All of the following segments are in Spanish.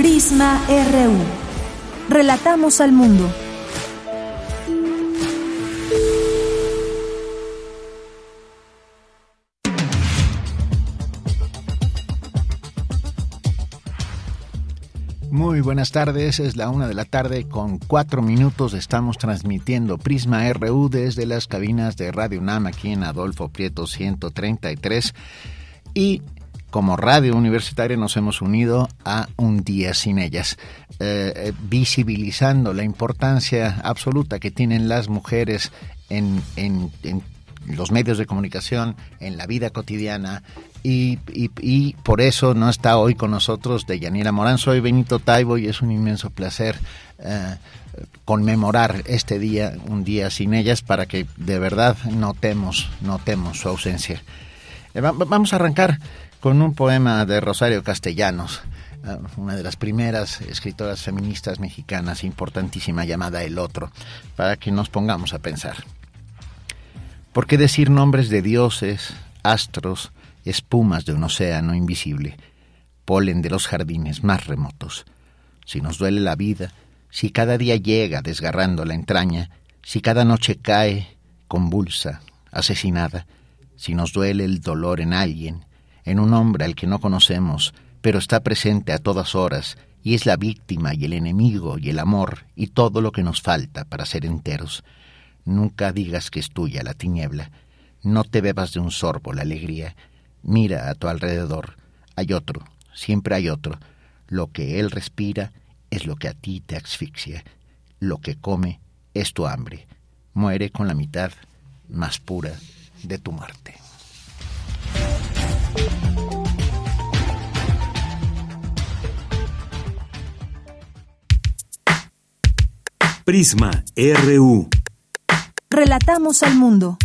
Prisma RU. Relatamos al mundo. Muy buenas tardes, es la una de la tarde con cuatro minutos. Estamos transmitiendo Prisma RU desde las cabinas de Radio UNAM aquí en Adolfo Prieto 133 y como radio universitaria nos hemos unido a Un Día Sin Ellas, eh, eh, visibilizando la importancia absoluta que tienen las mujeres en, en, en los medios de comunicación, en la vida cotidiana, y, y, por eso no está hoy con nosotros Deyanira Morán. Soy Benito Taibo y es un inmenso placer eh, conmemorar este día, un día sin ellas, para que de verdad notemos, notemos su ausencia. Vamos a arrancar con un poema de Rosario Castellanos, eh, una de las primeras escritoras feministas mexicanas importantísima llamada El Otro, para que nos pongamos a pensar. ¿Por qué decir nombres de dioses, astros, espumas de un océano invisible, polen de los jardines más remotos. Si nos duele la vida, si cada día llega desgarrando la entraña, si cada noche cae, convulsa, asesinada, si nos duele el dolor en alguien, en un hombre al que no conocemos, pero está presente a todas horas, y es la víctima y el enemigo y el amor y todo lo que nos falta para ser enteros. Nunca digas que es tuya la tiniebla, no te bebas de un sorbo la alegría, Mira a tu alrededor. Hay otro, siempre hay otro. Lo que él respira es lo que a ti te asfixia. Lo que come es tu hambre. Muere con la mitad más pura de tu muerte. Prisma RU. Relatamos al mundo.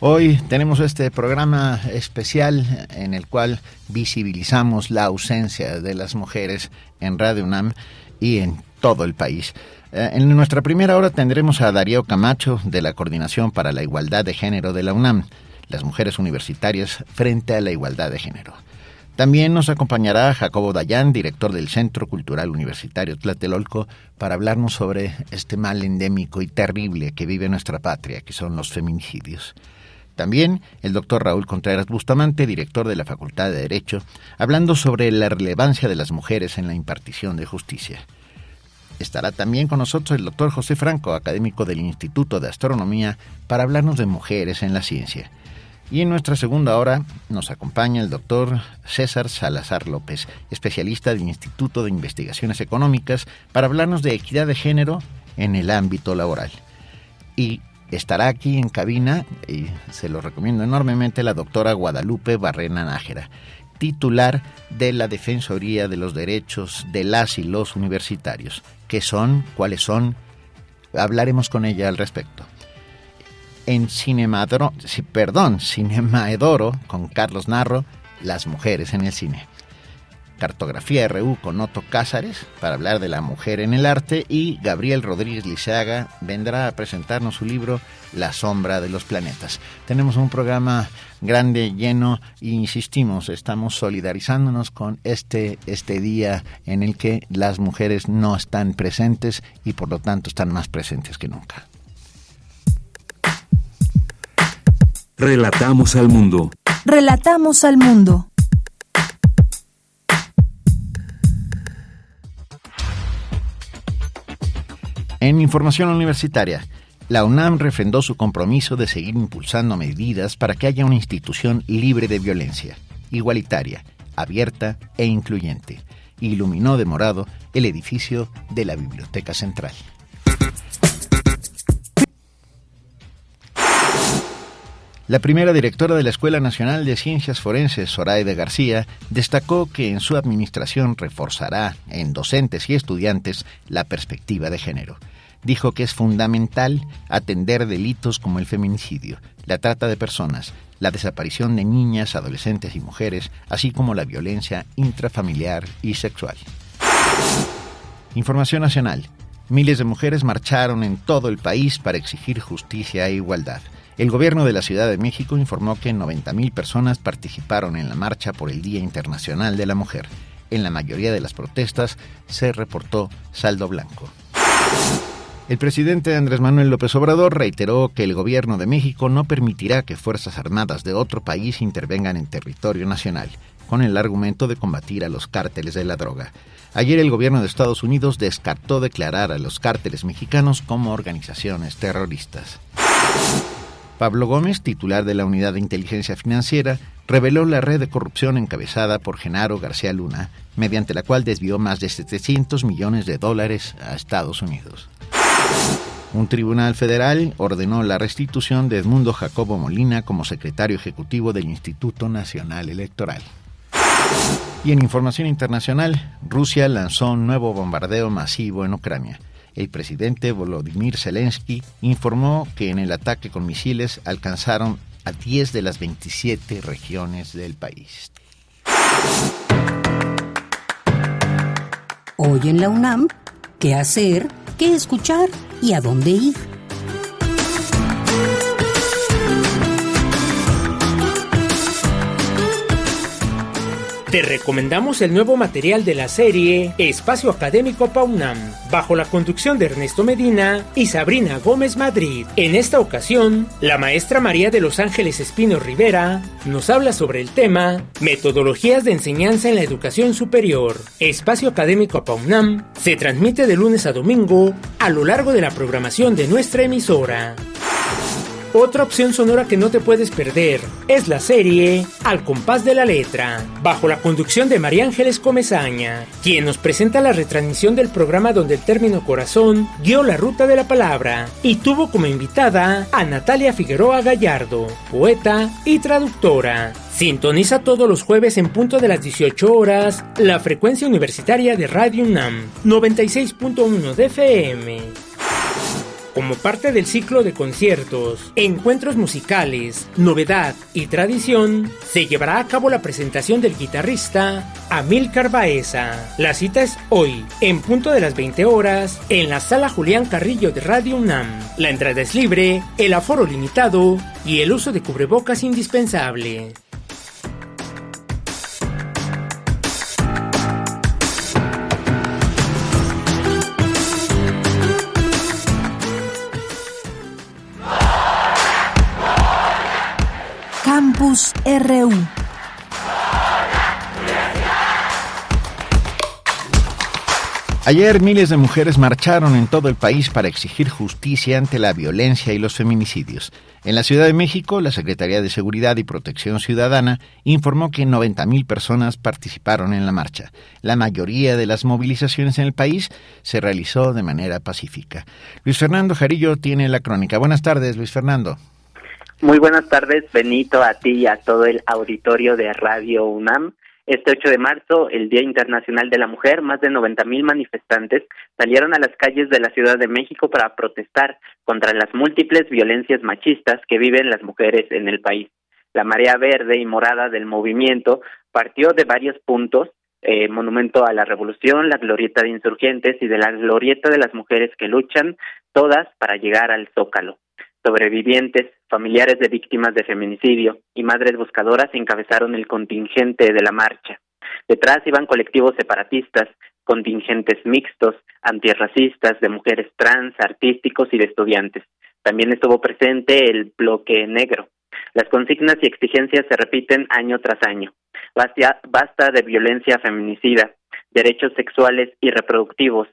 Hoy tenemos este programa especial en el cual visibilizamos la ausencia de las mujeres en Radio UNAM y en todo el país. Eh, en nuestra primera hora tendremos a Darío Camacho de la Coordinación para la Igualdad de Género de la UNAM, las mujeres universitarias frente a la igualdad de género. También nos acompañará Jacobo Dayan, director del Centro Cultural Universitario Tlatelolco, para hablarnos sobre este mal endémico y terrible que vive nuestra patria, que son los feminicidios. También el doctor Raúl Contreras Bustamante, director de la Facultad de Derecho, hablando sobre la relevancia de las mujeres en la impartición de justicia. Estará también con nosotros el doctor José Franco, académico del Instituto de Astronomía, para hablarnos de mujeres en la ciencia. Y en nuestra segunda hora nos acompaña el doctor César Salazar López, especialista del Instituto de Investigaciones Económicas, para hablarnos de equidad de género en el ámbito laboral. Y estará aquí en cabina, y se lo recomiendo enormemente, la doctora Guadalupe Barrena Nájera, titular de la Defensoría de los Derechos de las y los Universitarios. ¿Qué son? ¿Cuáles son? Hablaremos con ella al respecto. En Cinemadoro, perdón, Cinemaedoro, con Carlos Narro, las mujeres en el cine. Cartografía RU con Otto Cázares para hablar de la mujer en el arte y Gabriel Rodríguez Liceaga vendrá a presentarnos su libro La sombra de los planetas. Tenemos un programa grande, lleno e insistimos, estamos solidarizándonos con este, este día en el que las mujeres no están presentes y por lo tanto están más presentes que nunca. Relatamos al mundo. Relatamos al mundo. En información universitaria, la UNAM refrendó su compromiso de seguir impulsando medidas para que haya una institución libre de violencia, igualitaria, abierta e incluyente. Iluminó de morado el edificio de la Biblioteca Central. La primera directora de la Escuela Nacional de Ciencias Forenses, Zoraide García, destacó que en su administración reforzará en docentes y estudiantes la perspectiva de género. Dijo que es fundamental atender delitos como el feminicidio, la trata de personas, la desaparición de niñas, adolescentes y mujeres, así como la violencia intrafamiliar y sexual. Información nacional. Miles de mujeres marcharon en todo el país para exigir justicia e igualdad. El gobierno de la Ciudad de México informó que 90.000 personas participaron en la marcha por el Día Internacional de la Mujer. En la mayoría de las protestas se reportó saldo blanco. El presidente Andrés Manuel López Obrador reiteró que el gobierno de México no permitirá que Fuerzas Armadas de otro país intervengan en territorio nacional, con el argumento de combatir a los cárteles de la droga. Ayer el gobierno de Estados Unidos descartó declarar a los cárteles mexicanos como organizaciones terroristas. Pablo Gómez, titular de la Unidad de Inteligencia Financiera, reveló la red de corrupción encabezada por Genaro García Luna, mediante la cual desvió más de 700 millones de dólares a Estados Unidos. Un tribunal federal ordenó la restitución de Edmundo Jacobo Molina como secretario ejecutivo del Instituto Nacional Electoral. Y en información internacional, Rusia lanzó un nuevo bombardeo masivo en Ucrania el presidente Volodymyr Zelensky informó que en el ataque con misiles alcanzaron a 10 de las 27 regiones del país. Hoy en la UNAM, ¿qué hacer? ¿Qué escuchar? ¿Y a dónde ir? Te recomendamos el nuevo material de la serie Espacio Académico Paunam, bajo la conducción de Ernesto Medina y Sabrina Gómez Madrid. En esta ocasión, la maestra María de los Ángeles Espino Rivera nos habla sobre el tema Metodologías de enseñanza en la educación superior. Espacio Académico Paunam se transmite de lunes a domingo a lo largo de la programación de nuestra emisora. Otra opción sonora que no te puedes perder es la serie Al compás de la letra, bajo la conducción de María Ángeles Comezaña, quien nos presenta la retransmisión del programa donde el término corazón guió la ruta de la palabra y tuvo como invitada a Natalia Figueroa Gallardo, poeta y traductora. Sintoniza todos los jueves en punto de las 18 horas la frecuencia universitaria de Radio UNAM 96.1 de FM. Como parte del ciclo de conciertos, encuentros musicales, novedad y tradición, se llevará a cabo la presentación del guitarrista Amilcar Baeza. La cita es hoy, en punto de las 20 horas, en la sala Julián Carrillo de Radio UNAM. La entrada es libre, el aforo limitado y el uso de cubrebocas indispensable. Ayer miles de mujeres marcharon en todo el país para exigir justicia ante la violencia y los feminicidios. En la Ciudad de México, la Secretaría de Seguridad y Protección Ciudadana informó que 90.000 personas participaron en la marcha. La mayoría de las movilizaciones en el país se realizó de manera pacífica. Luis Fernando Jarillo tiene la crónica. Buenas tardes, Luis Fernando. Muy buenas tardes, Benito, a ti y a todo el auditorio de Radio UNAM. Este 8 de marzo, el Día Internacional de la Mujer, más de 90 mil manifestantes salieron a las calles de la Ciudad de México para protestar contra las múltiples violencias machistas que viven las mujeres en el país. La marea verde y morada del movimiento partió de varios puntos, eh, Monumento a la Revolución, la Glorieta de Insurgentes y de la Glorieta de las Mujeres que luchan, todas para llegar al Zócalo sobrevivientes, familiares de víctimas de feminicidio y madres buscadoras encabezaron el contingente de la marcha. Detrás iban colectivos separatistas, contingentes mixtos, antirracistas, de mujeres trans, artísticos y de estudiantes. También estuvo presente el bloque negro. Las consignas y exigencias se repiten año tras año. Basta, basta de violencia feminicida, derechos sexuales y reproductivos.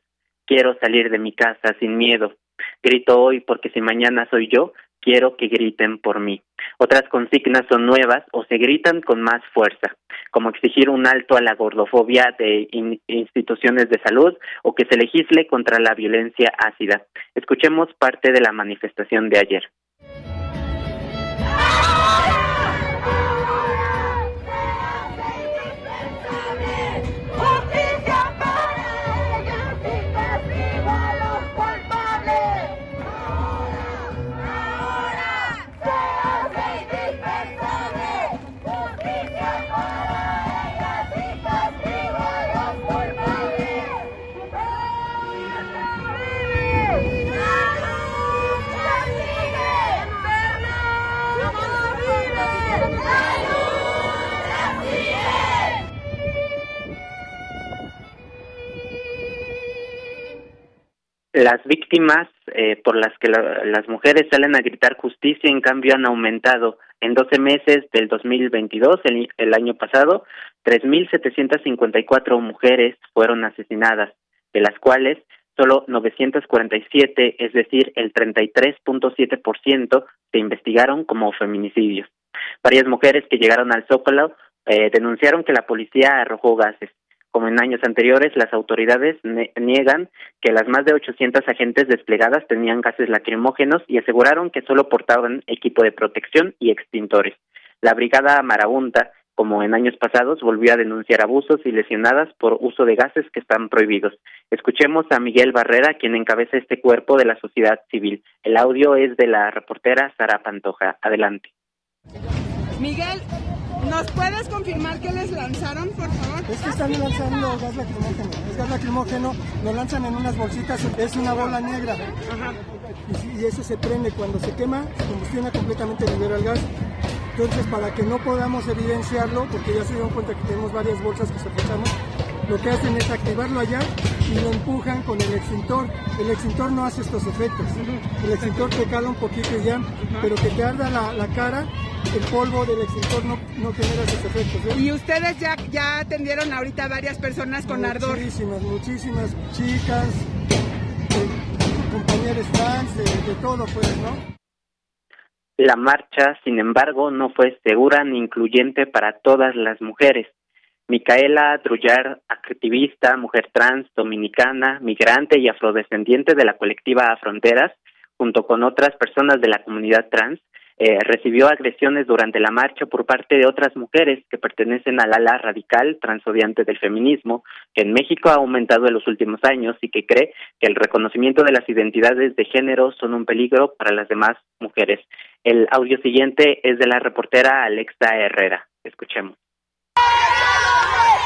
Quiero salir de mi casa sin miedo. Grito hoy porque si mañana soy yo, quiero que griten por mí. Otras consignas son nuevas o se gritan con más fuerza, como exigir un alto a la gordofobia de instituciones de salud o que se legisle contra la violencia ácida. Escuchemos parte de la manifestación de ayer. Las víctimas eh, por las que las mujeres salen a gritar justicia, en cambio, han aumentado. En 12 meses del 2022, el, el año pasado, 3.754 mujeres fueron asesinadas, de las cuales solo 947, es decir, el 33.7%, se investigaron como feminicidios. Varias mujeres que llegaron al Zócalo eh, denunciaron que la policía arrojó gases. Como en años anteriores, las autoridades niegan que las más de 800 agentes desplegadas tenían gases lacrimógenos y aseguraron que solo portaban equipo de protección y extintores. La brigada Marabunta, como en años pasados, volvió a denunciar abusos y lesionadas por uso de gases que están prohibidos. Escuchemos a Miguel Barrera, quien encabeza este cuerpo de la sociedad civil. El audio es de la reportera Sara Pantoja. Adelante. Miguel, ¿Nos puedes confirmar que les lanzaron, por favor? Es que están lanzando gas lacrimógeno. Es gas lacrimógeno, lo lanzan en unas bolsitas, es una bola negra. Ajá. Y, y, eso se prende cuando se quema, se combustiona completamente, libera el gas. Entonces, para que no podamos evidenciarlo, porque ya se dieron cuenta que tenemos varias bolsas que sofocamos, lo que hacen es activarlo allá y lo empujan con el extintor. El extintor no hace estos efectos. El extintor te cala un poquito y ya, pero que te arda la, cara, el polvo del extintor no, no genera esos efectos. ¿Y ustedes ya, ya atendieron ahorita varias personas con ardor? Muchísimas, muchísimas chicas, eh, compañeros trans, de, de todo pues, ¿no? La marcha, sin embargo, no fue segura ni incluyente para todas las mujeres. Micaela Drullar, activista, mujer trans, dominicana, migrante y afrodescendiente de la colectiva Fronteras, junto con otras personas de la comunidad trans, eh, recibió agresiones durante la marcha por parte de otras mujeres que pertenecen al ala radical transodiante del feminismo, que en México ha aumentado en los últimos años y que cree que el reconocimiento de las identidades de género son un peligro para las demás mujeres. El audio siguiente es de la reportera Alexa Herrera. Escuchemos.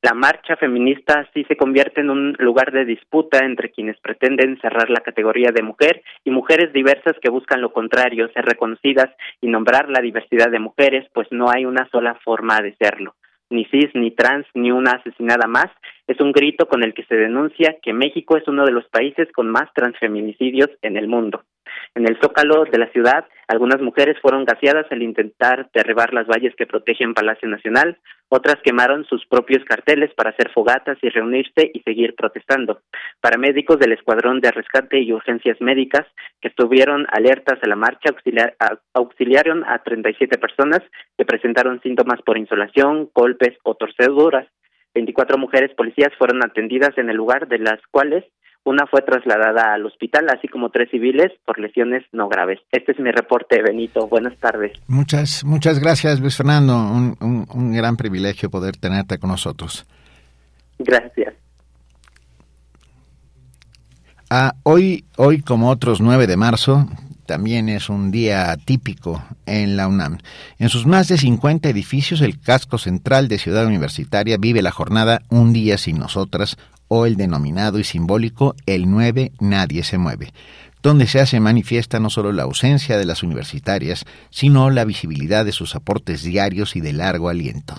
La marcha feminista sí se convierte en un lugar de disputa entre quienes pretenden cerrar la categoría de mujer y mujeres diversas que buscan lo contrario, ser reconocidas y nombrar la diversidad de mujeres, pues no hay una sola forma de serlo ni cis, ni trans, ni una asesinada más, es un grito con el que se denuncia que México es uno de los países con más transfeminicidios en el mundo. En el zócalo de la ciudad, algunas mujeres fueron gaseadas al intentar derribar las valles que protegen Palacio Nacional, otras quemaron sus propios carteles para hacer fogatas y reunirse y seguir protestando. Paramédicos del Escuadrón de Rescate y Urgencias Médicas que estuvieron alertas a la marcha auxiliaron a 37 personas que presentaron síntomas por insolación, golpes o torceduras. 24 mujeres policías fueron atendidas en el lugar, de las cuales una fue trasladada al hospital, así como tres civiles por lesiones no graves. Este es mi reporte, Benito. Buenas tardes. Muchas, muchas gracias, Luis Fernando. Un, un, gran privilegio poder tenerte con nosotros. Gracias. Ah, hoy, hoy, como otros 9 de marzo, también es un día típico en la UNAM. En sus más de 50 edificios, el casco central de Ciudad Universitaria vive la jornada Un día sin nosotras, o el denominado y simbólico El 9 Nadie se mueve. donde se hace manifiesta no solo la ausencia de las universitarias, sino la visibilidad de sus aportes diarios y de largo aliento.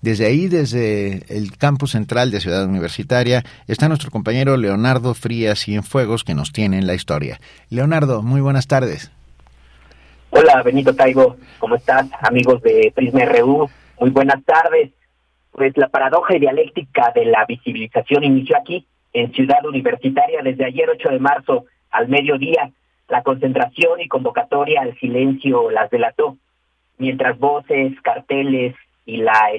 Desde ahí, desde el campus central de Ciudad Universitaria, está nuestro compañero Leonardo Frías Cienfuegos que nos tiene en la historia. Leonardo, muy buenas tardes. Hola, Benito Taigo, ¿cómo estás? Amigos de Prisma RU, muy buenas tardes. Pues la paradoja y dialéctica de la visibilización inició aquí, en Ciudad Universitaria, desde ayer 8 de marzo al mediodía. La concentración y convocatoria al silencio las delató, mientras voces, carteles y la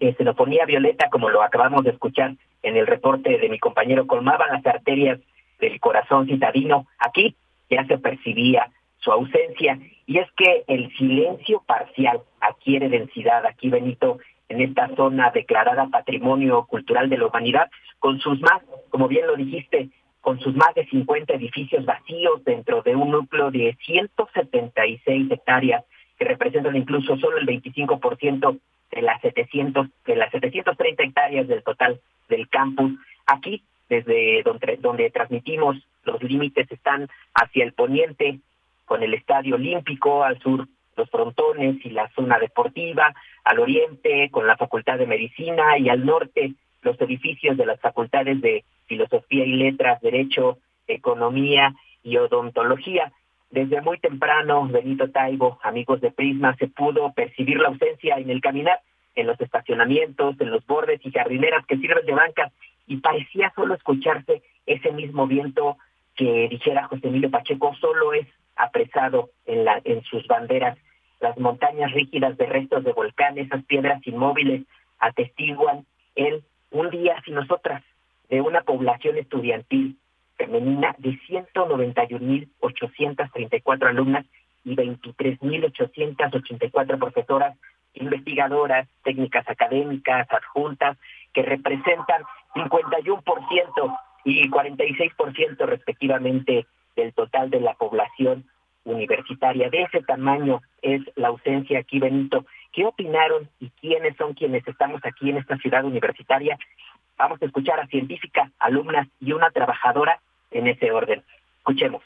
escenofonía violeta, como lo acabamos de escuchar en el reporte de mi compañero, colmaban las arterias del corazón citadino. Aquí ya se percibía su ausencia y es que el silencio parcial adquiere densidad aquí, Benito, en esta zona declarada Patrimonio Cultural de la Humanidad, con sus más, como bien lo dijiste, con sus más de 50 edificios vacíos dentro de un núcleo de 176 hectáreas que representan incluso solo el 25% de las 700 de las 730 hectáreas del total del campus. Aquí, desde donde, donde transmitimos, los límites están hacia el poniente, con el Estadio Olímpico, al sur los frontones y la zona deportiva, al oriente con la Facultad de Medicina y al norte los edificios de las facultades de Filosofía y Letras, Derecho, Economía y Odontología. Desde muy temprano, Benito Taibo, amigos de Prisma, se pudo percibir la ausencia en el caminar, en los estacionamientos, en los bordes y jardineras que sirven de bancas, y parecía solo escucharse ese mismo viento que dijera José Emilio Pacheco, solo es apresado en, la, en sus banderas. Las montañas rígidas de restos de volcanes, esas piedras inmóviles, atestiguan el un día sin nosotras de una población estudiantil femenina de 191.834 alumnas y 23.884 profesoras, investigadoras, técnicas académicas, adjuntas, que representan 51% y 46% respectivamente del total de la población universitaria. De ese tamaño es la ausencia aquí, Benito. ¿Qué opinaron y quiénes son quienes estamos aquí en esta ciudad universitaria? Vamos a escuchar a científica, alumnas y una trabajadora en ese orden. Escuchemos.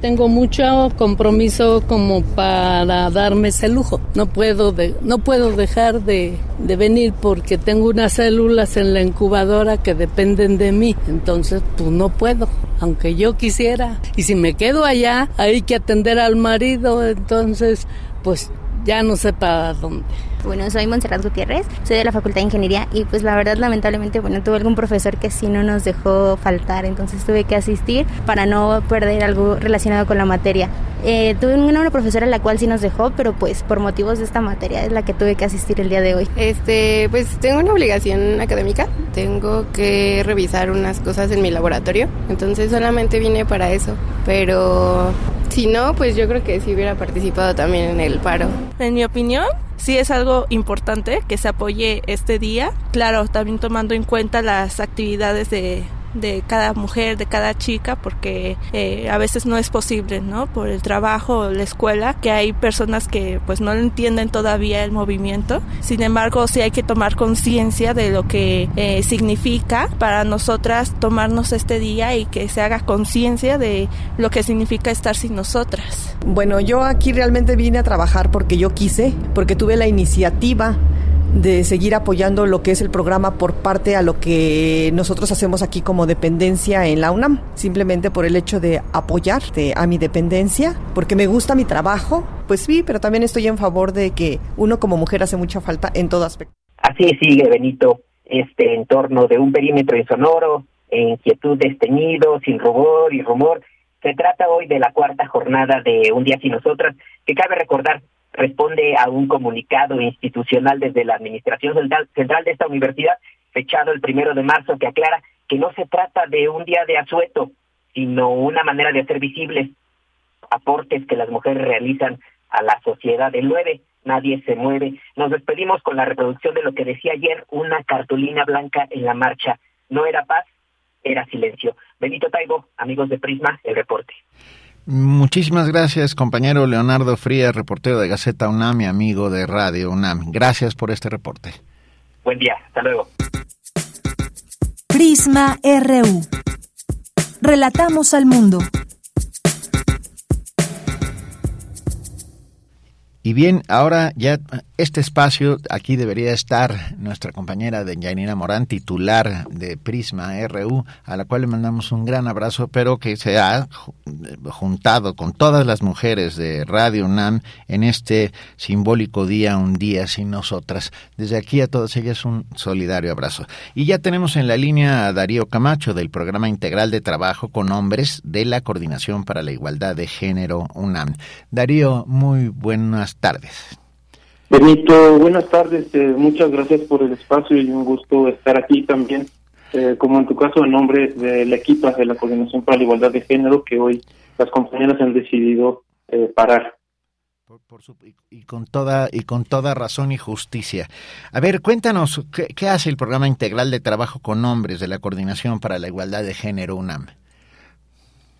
Tengo mucho compromiso como para darme ese lujo. No puedo, de, no puedo dejar de, de, venir porque tengo unas células en la incubadora que dependen de mí. Entonces, pues no puedo, aunque yo quisiera. Y si me quedo allá, hay que atender al marido. Entonces, pues ya no sé para dónde. Bueno, soy Montserrat Gutiérrez, soy de la Facultad de Ingeniería y pues la verdad lamentablemente, bueno, tuve algún profesor que sí no nos dejó faltar, entonces tuve que asistir para no perder algo relacionado con la materia. Eh, tuve una profesora la cual sí nos dejó, pero pues por motivos de esta materia es la que tuve que asistir el día de hoy. Este, pues tengo una obligación académica, tengo que revisar unas cosas en mi laboratorio, entonces solamente vine para eso, pero si no, pues yo creo que sí hubiera participado también en el paro. En mi opinión, sí es algo importante que se apoye este día. Claro, también tomando en cuenta las actividades de de cada mujer, de cada chica, porque eh, a veces no es posible, ¿no? Por el trabajo la escuela, que hay personas que pues no entienden todavía el movimiento. Sin embargo, sí hay que tomar conciencia de lo que eh, significa para nosotras tomarnos este día y que se haga conciencia de lo que significa estar sin nosotras. Bueno, yo aquí realmente vine a trabajar porque yo quise, porque tuve la iniciativa de seguir apoyando lo que es el programa por parte a lo que nosotros hacemos aquí como dependencia en la UNAM, simplemente por el hecho de apoyar a mi dependencia, porque me gusta mi trabajo, pues sí, pero también estoy en favor de que uno como mujer hace mucha falta en todo aspecto. Así sigue Benito, este entorno de un perímetro insonoro, inquietud desteñido, sin rubor y rumor. Se trata hoy de la cuarta jornada de Un Día Sin Nosotras, que cabe recordar responde a un comunicado institucional desde la Administración Central, de esta universidad, fechado el primero de marzo, que aclara que no se trata de un día de asueto, sino una manera de hacer visibles aportes que las mujeres realizan a la sociedad. El 9, nadie se mueve. Nos despedimos con la reproducción de lo que decía ayer una cartulina blanca en la marcha. No era paz, era silencio. Benito Taibo, amigos de Prisma, el reporte. Muchísimas gracias, compañero Leonardo Frías, reportero de Gaceta UNAM y amigo de Radio UNAM. Gracias por este reporte. Buen día, hasta luego. Prisma RU. Relatamos al mundo. Y bien, ahora ya este espacio, aquí debería estar nuestra compañera de Janina Morán, titular de Prisma RU, a la cual le mandamos un gran abrazo, pero que se ha juntado con todas las mujeres de Radio UNAM en este simbólico día, un día sin nosotras. Desde aquí a todas ellas un solidario abrazo. Y ya tenemos en la línea a Darío Camacho del Programa Integral de Trabajo con Hombres de la Coordinación para la Igualdad de Género UNAM. Darío, muy buenas tardes. Benito, buenas tardes. Eh, muchas gracias por el espacio y un gusto estar aquí también, eh, como en tu caso, en nombre del equipo de la Coordinación para la Igualdad de Género, que hoy las compañeras han decidido eh, parar. y, con toda y con toda razón y justicia. A ver, cuéntanos qué, qué hace el programa integral de trabajo con hombres de la Coordinación para la Igualdad de Género UNAM.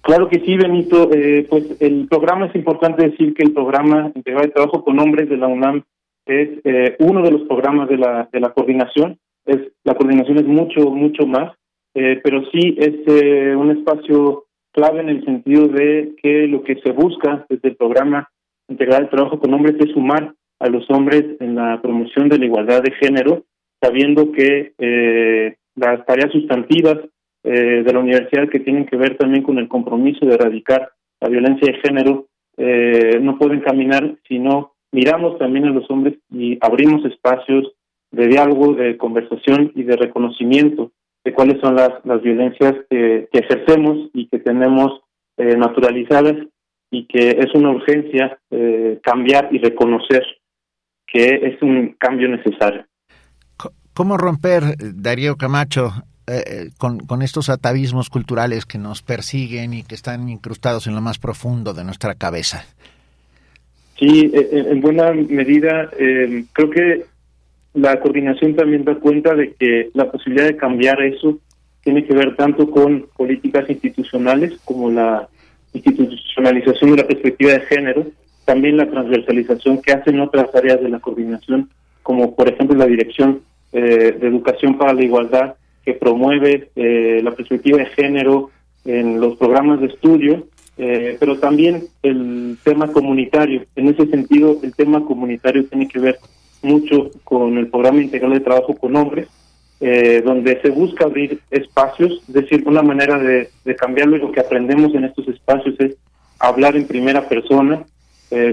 Claro que sí, Benito. Eh, pues el programa es importante decir que el programa integral de trabajo con hombres de la UNAM es eh, uno de los programas de la de la coordinación. Es la coordinación es mucho mucho más, eh, pero sí es un espacio clave en el sentido de que lo que se busca desde el programa integral de trabajo con hombres es sumar a los hombres en la promoción de la igualdad de género, sabiendo que las tareas sustantivas eh, de la universidad que tienen que ver también con el compromiso de erradicar la violencia de género eh, no pueden caminar si no miramos también a los hombres y abrimos espacios de diálogo, de conversación y de reconocimiento de cuáles son las, las violencias que, ejercemos y que tenemos eh, naturalizadas y que es una urgencia cambiar y reconocer que es un cambio necesario. ¿Cómo romper, Darío Camacho, eh, eh, con, con, estos atavismos culturales que nos persiguen y que están incrustados en lo más profundo de nuestra cabeza. Sí, eh, en buena medida creo que la coordinación también da cuenta de que la posibilidad de cambiar eso tiene que ver tanto con políticas institucionales como la institucionalización de la perspectiva de género, también la transversalización que hacen otras áreas de la coordinación, como por ejemplo la Dirección de Educación para la Igualdad, que promueve eh, la perspectiva de género en los programas de estudio, eh, pero también el tema comunitario. En ese sentido, el tema comunitario tiene que ver mucho con el programa integral de trabajo con hombres, eh, donde se busca abrir espacios, es decir, una manera de, cambiarlo y lo que aprendemos en estos espacios es hablar en primera persona,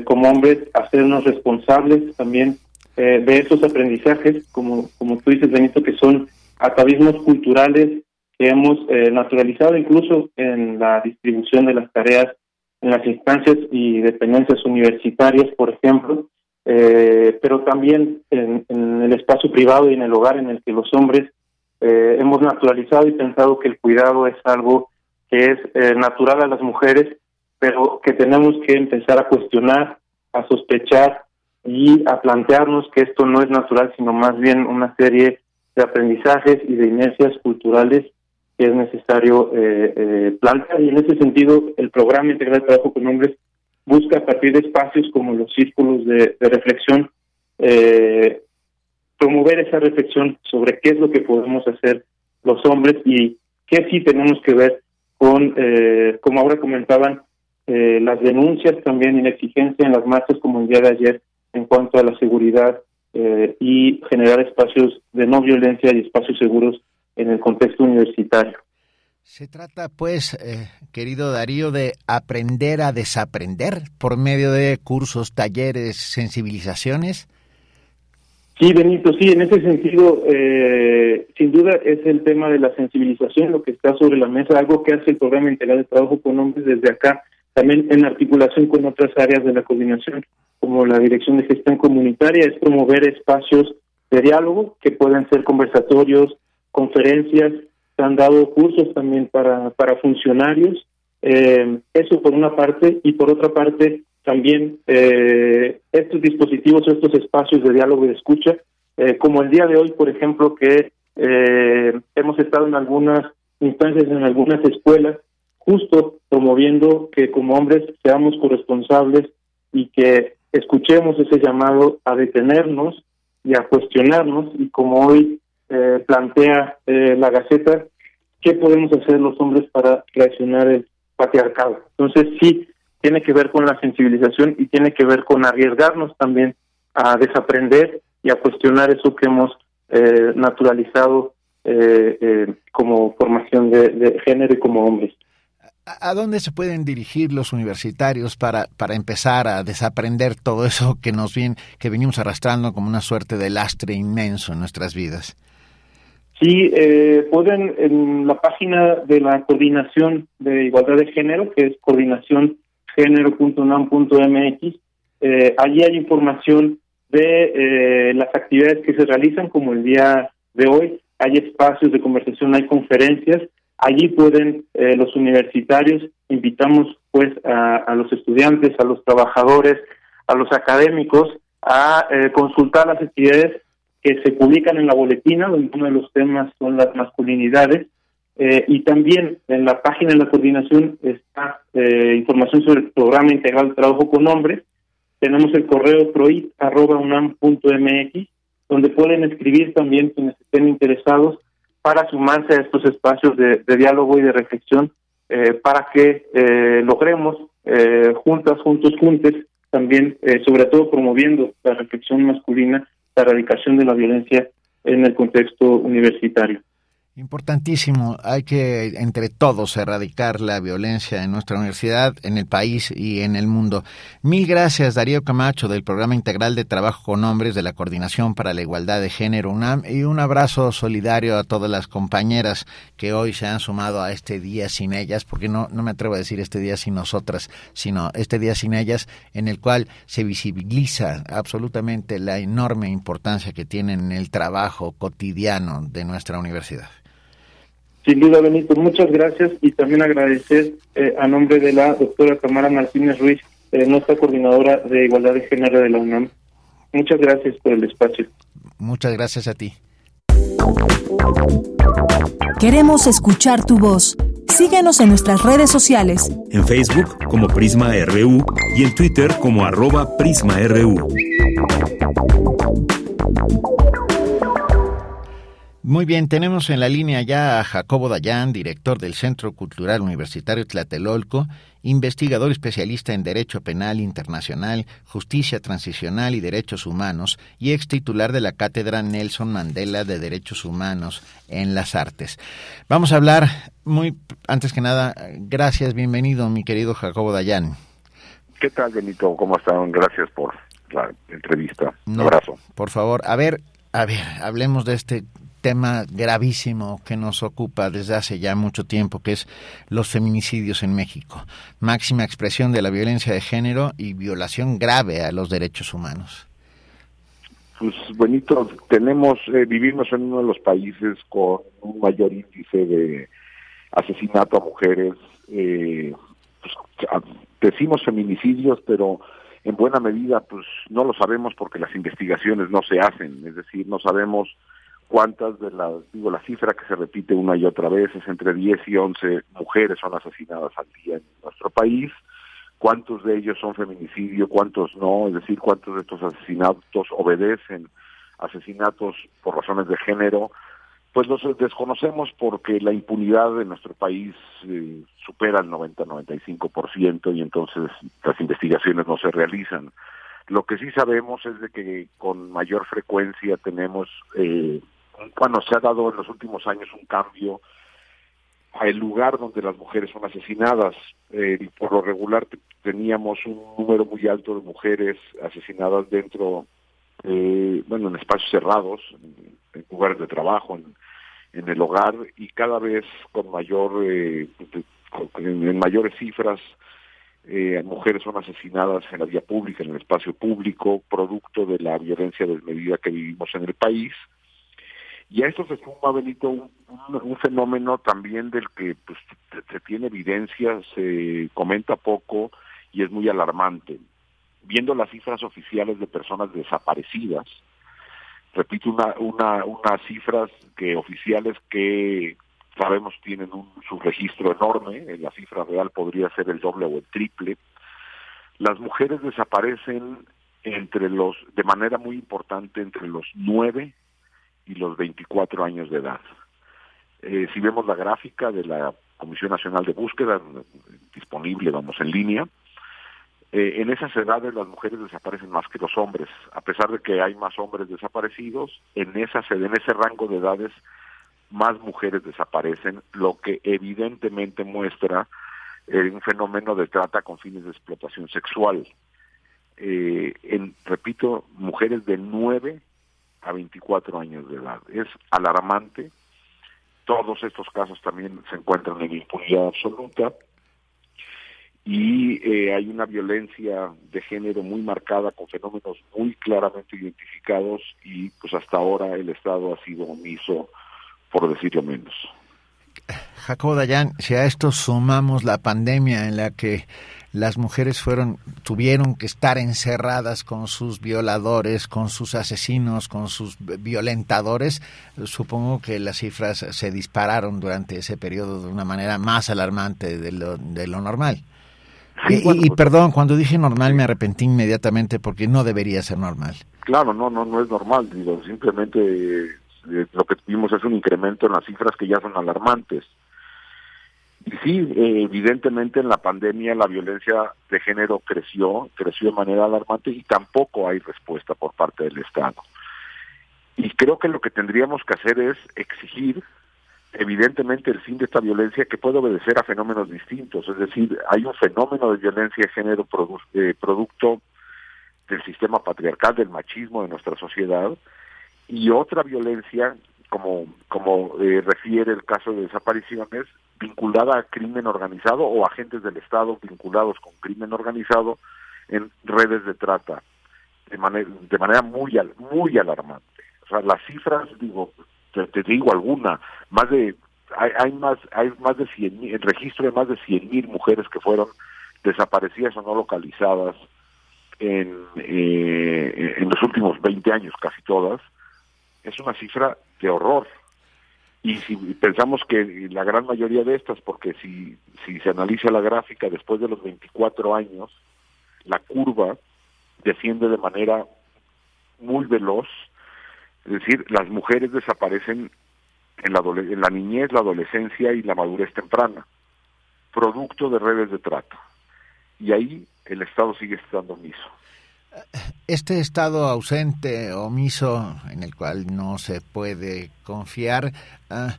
como hombres, hacernos responsables también de esos aprendizajes, como, como tú dices, Benito, que son atavismos culturales que hemos eh, naturalizado incluso en la distribución de las tareas en las instancias y dependencias universitarias, por ejemplo, eh, pero también en, el espacio privado y en el hogar en el que los hombres eh, hemos naturalizado y pensado que el cuidado es algo que es natural a las mujeres, pero que tenemos que empezar a cuestionar, a sospechar y a plantearnos que esto no es natural, sino más bien una serie de aprendizajes y de inercias culturales es necesario eh, eh, plantear. Y en ese sentido, el programa integral de trabajo con hombres busca a partir de espacios como los círculos de, reflexión eh, promover esa reflexión sobre qué es lo que podemos hacer los hombres y qué sí tenemos que ver con, eh, como ahora comentaban, eh, las denuncias también la exigencia en las marchas como el día de ayer en cuanto a la seguridad y generar espacios de no violencia y espacios seguros en el contexto universitario. Se trata, pues, eh, querido Darío, de aprender a desaprender por medio de cursos, talleres, sensibilizaciones. Sí, Benito, sí, en ese sentido, eh, sin duda es el tema de la sensibilización lo que está sobre la mesa, algo que hace el programa integral de trabajo con hombres desde acá, también en articulación con otras áreas de la coordinación como la Dirección de Gestión Comunitaria, es promover espacios de diálogo que puedan ser conversatorios, conferencias, se han dado cursos también para, para funcionarios, eh, eso por una parte, y por otra parte también eh, estos dispositivos, estos espacios de diálogo y de escucha, eh, como el día de hoy, por ejemplo, que hemos estado en algunas instancias, en algunas escuelas, justo promoviendo que como hombres seamos corresponsables y que escuchemos ese llamado a detenernos y a cuestionarnos y como hoy eh, plantea eh, la Gaceta, ¿qué podemos hacer los hombres para reaccionar el patriarcado? Entonces sí, tiene que ver con la sensibilización y tiene que ver con arriesgarnos también a desaprender y a cuestionar eso que hemos eh, naturalizado eh, eh, como formación de, género y como hombres. ¿A dónde se pueden dirigir los universitarios para, para empezar a desaprender todo eso que nos viene, que venimos arrastrando como una suerte de lastre inmenso en nuestras vidas? Sí, eh, pueden en la página de la Coordinación de Igualdad de Género, que es coordinacióngénero.unam.mx, eh, allí hay información de eh, las actividades que se realizan, como el día de hoy. Hay espacios de conversación, hay conferencias. Allí pueden eh, los universitarios, invitamos pues a, a, los estudiantes, a los trabajadores, a los académicos a consultar las actividades que se publican en la boletina, donde uno de los temas son las masculinidades, eh, y también en la página de la coordinación está eh, información sobre el programa integral de trabajo con hombres. Tenemos el correo proit.unam.mx, donde pueden escribir también quienes estén interesados para sumarse a estos espacios de, diálogo y de reflexión eh, para que logremos juntas, juntos, juntes, también, sobre todo promoviendo la reflexión masculina la erradicación de la violencia en el contexto universitario. Importantísimo, hay que entre todos erradicar la violencia en nuestra universidad, en el país y en el mundo. Mil gracias Darío Camacho del Programa Integral de Trabajo con Hombres de la Coordinación para la Igualdad de Género UNAM y un abrazo solidario a todas las compañeras que hoy se han sumado a este día sin ellas, porque no, no me atrevo a decir este día sin nosotras, sino este día sin ellas en el cual se visibiliza absolutamente la enorme importancia que tienen en el trabajo cotidiano de nuestra universidad. Sin duda, Benito, muchas gracias y también agradecer eh, a nombre de la doctora Tamara Martínez Ruiz, eh, nuestra coordinadora de Igualdad de Género de la UNAM. Muchas gracias por el espacio. Muchas gracias a ti. Queremos escuchar tu voz. Síguenos en nuestras redes sociales. En Facebook como Prisma RU y en Twitter como arroba PrismaRU. Muy bien, tenemos en la línea ya a Jacobo Dayan, director del Centro Cultural Universitario Tlatelolco, investigador especialista en Derecho Penal Internacional, Justicia Transicional y Derechos Humanos y ex titular de la Cátedra Nelson Mandela de Derechos Humanos en las Artes. Vamos a hablar muy, antes que nada, gracias, bienvenido mi querido Jacobo Dayan. ¿Qué tal, Benito? ¿Cómo están? Gracias por la entrevista. Un abrazo. Por favor, a ver, a ver, hablemos de este tema gravísimo que nos ocupa desde hace ya mucho tiempo, que es los feminicidios en México. Máxima expresión de la violencia de género y violación grave a los derechos humanos. Pues, Benito, tenemos, eh, vivimos en uno de los países con un mayor índice de asesinato a mujeres. Eh, pues, decimos feminicidios, pero en buena medida, pues no lo sabemos porque las investigaciones no se hacen. Es decir, no sabemos cuántas de las, digo, la cifra que se repite una y otra vez es entre 10 y 11 mujeres son asesinadas al día en nuestro país, cuántos de ellos son feminicidio, cuántos no, es decir, cuántos de estos asesinatos obedecen asesinatos por razones de género, pues los desconocemos porque la impunidad en nuestro país eh, supera el 90-95% y entonces las investigaciones no se realizan. Lo que sí sabemos es de que con mayor frecuencia tenemos eh, bueno, se ha dado en los últimos años un cambio al lugar donde las mujeres son asesinadas. Eh, por lo regular teníamos un número muy alto de mujeres asesinadas dentro, eh, bueno, en espacios cerrados, en, lugares de trabajo, en, el hogar, y cada vez con mayor, eh, en, mayores cifras, eh, mujeres son asesinadas en la vía pública, en el espacio público, producto de la violencia desmedida que vivimos en el país. Y a esto se suma, Benito, un, fenómeno también del que pues, se tiene evidencia, se comenta poco y es muy alarmante. Viendo las cifras oficiales de personas desaparecidas, repito, una, una, unas cifras que oficiales que sabemos tienen un subregistro enorme, en la cifra real podría ser el doble o el triple. Las mujeres desaparecen entre los, de manera muy importante, entre los nueve y los 24 años de edad. Eh, si vemos la gráfica de la Comisión Nacional de Búsqueda, disponible, vamos, en línea, eh, en esas edades las mujeres desaparecen más que los hombres, a pesar de que hay más hombres desaparecidos, en, esa, en ese rango de edades más mujeres desaparecen, lo que evidentemente muestra eh, un fenómeno de trata con fines de explotación sexual. En, repito, mujeres de 9 a 24 años de edad. Es alarmante. Todos estos casos también se encuentran en impunidad absoluta y eh, hay una violencia de género muy marcada con fenómenos muy claramente identificados y pues hasta ahora el Estado ha sido omiso por decirlo menos. Jacobo Dayan, si a esto sumamos la pandemia en la que las mujeres fueron tuvieron que estar encerradas con sus violadores, con sus asesinos, con sus violentadores, supongo que las cifras se dispararon durante ese periodo de una manera más alarmante de lo, de lo normal. y, y, pues, perdón, cuando dije normal me arrepentí inmediatamente porque no debería ser normal. Claro, no, no, no es normal, digo, simplemente eh, lo que tuvimos es un incremento en las cifras que ya son alarmantes. Y sí, eh, evidentemente en la pandemia la violencia de género creció, creció de manera alarmante y tampoco hay respuesta por parte del Estado. Y creo que lo que tendríamos que hacer es exigir, evidentemente, el fin de esta violencia que puede obedecer a fenómenos distintos. Es decir, hay un fenómeno de violencia de género eh, producto del sistema patriarcal, del machismo de nuestra sociedad, y otra violencia, como, como eh, refiere el caso de desapariciones, vinculada a crimen organizado o agentes del Estado vinculados con crimen organizado en redes de trata, de, manera de manera muy, muy alarmante. O sea, las cifras, digo, te, digo alguna, más de hay, más hay más de 100 el registro de más de 100 mil mujeres que fueron desaparecidas o no localizadas en, eh, en los últimos 20 años, casi todas, es una cifra de horror. Y si pensamos que la gran mayoría de estas, porque si, si se analiza la gráfica después de los 24 años, la curva desciende de manera muy veloz, es decir, las mujeres desaparecen en la, en la niñez, la adolescencia y la madurez temprana, producto de redes de trata. Y ahí el Estado sigue estando omiso. Este estado ausente, omiso, en el cual no se puede confiar, ah,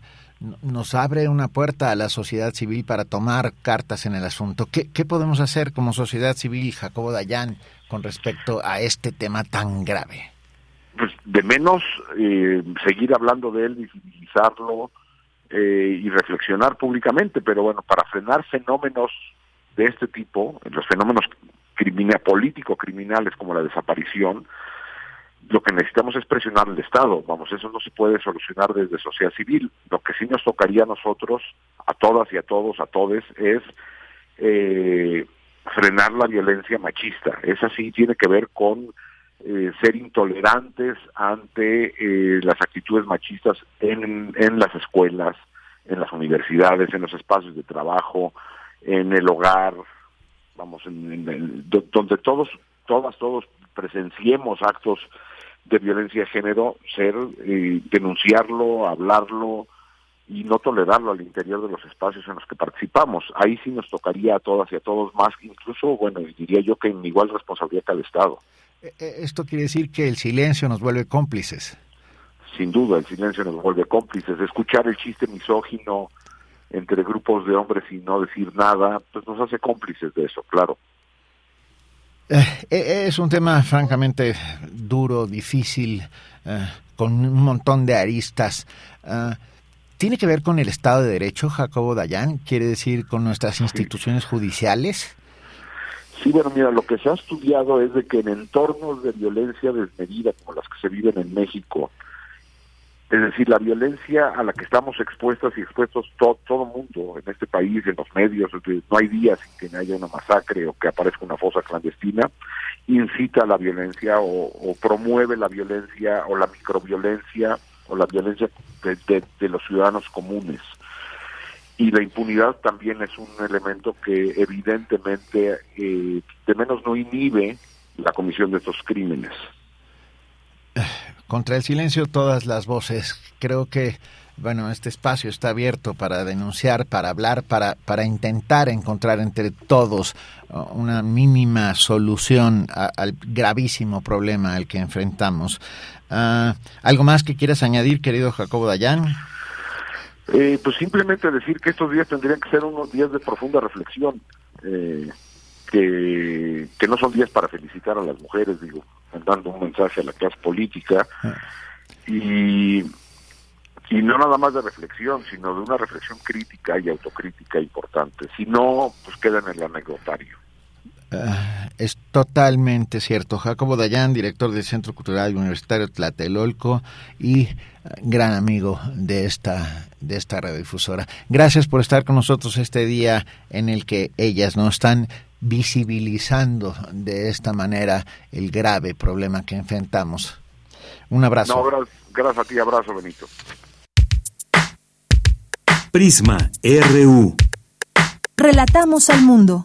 nos abre una puerta a la sociedad civil para tomar cartas en el asunto. ¿Qué, podemos hacer como sociedad civil, Jacobo Dayan, con respecto a este tema tan grave? Pues de menos eh, seguir hablando de él, visibilizarlo eh, y reflexionar públicamente, pero bueno, para frenar fenómenos de este tipo, los fenómenos criminal, político-criminales como la desaparición, lo que necesitamos es presionar al Estado. Vamos, eso no se puede solucionar desde sociedad civil. Lo que sí nos tocaría a nosotros, a todas y a todos, a todes, es eh, frenar la violencia machista. Esa sí tiene que ver con eh, ser intolerantes ante eh, las actitudes machistas en, en las escuelas, en las universidades, en los espacios de trabajo, en el hogar, vamos, en, donde todos, todas, todos presenciemos actos de violencia de género, ser, eh, denunciarlo, hablarlo y no tolerarlo al interior de los espacios en los que participamos. Ahí sí nos tocaría a todas y a todos más, incluso, bueno, diría yo que en igual responsabilidad que al Estado. Eh, eh, esto quiere decir que el silencio nos vuelve cómplices. Sin duda, el silencio nos vuelve cómplices. Escuchar el chiste misógino, entre grupos de hombres y no decir nada, pues nos hace cómplices de eso, claro. Eh, eh, es un tema francamente duro, difícil, eh, con un montón de aristas. ¿Tiene que ver con el Estado de Derecho, Jacobo Dayan? ¿Quiere decir con nuestras instituciones judiciales? Sí, bueno, mira, lo que se ha estudiado es de que en entornos de violencia desmedida como las que se viven en México, es decir, la violencia a la que estamos expuestas y expuestos todo todo mundo en este país, en los medios, no hay días sin que haya una masacre o que aparezca una fosa clandestina, incita a la violencia o, promueve la violencia o la microviolencia o la violencia de, los ciudadanos comunes. Y la impunidad también es un elemento que evidentemente eh, de menos no inhibe la comisión de estos crímenes. Contra el silencio todas las voces. Creo que bueno, este espacio está abierto para denunciar, para hablar, para, para intentar encontrar entre todos uh, una mínima solución al gravísimo problema al que enfrentamos. Ah, ¿Algo más que quieras añadir, querido Jacobo Dayan? Eh, pues simplemente decir que estos días tendrían que ser unos días de profunda reflexión, eh, que, que no son días para felicitar a las mujeres, digo, dando un mensaje a la clase política, ah. y, y no nada más de reflexión, sino de una reflexión crítica y autocrítica importante, si no, pues quedan en el anecdotario. Ah, es totalmente cierto. Jacobo Dayan, director del Centro Cultural Universitario Tlatelolco y ah, gran amigo de esta, de esta radiodifusora. Gracias por estar con nosotros este día en el que ellas nos están visibilizando de esta manera el grave problema que enfrentamos. Un abrazo. No, gracias a ti, abrazo, Benito. Prisma RU. Relatamos al mundo.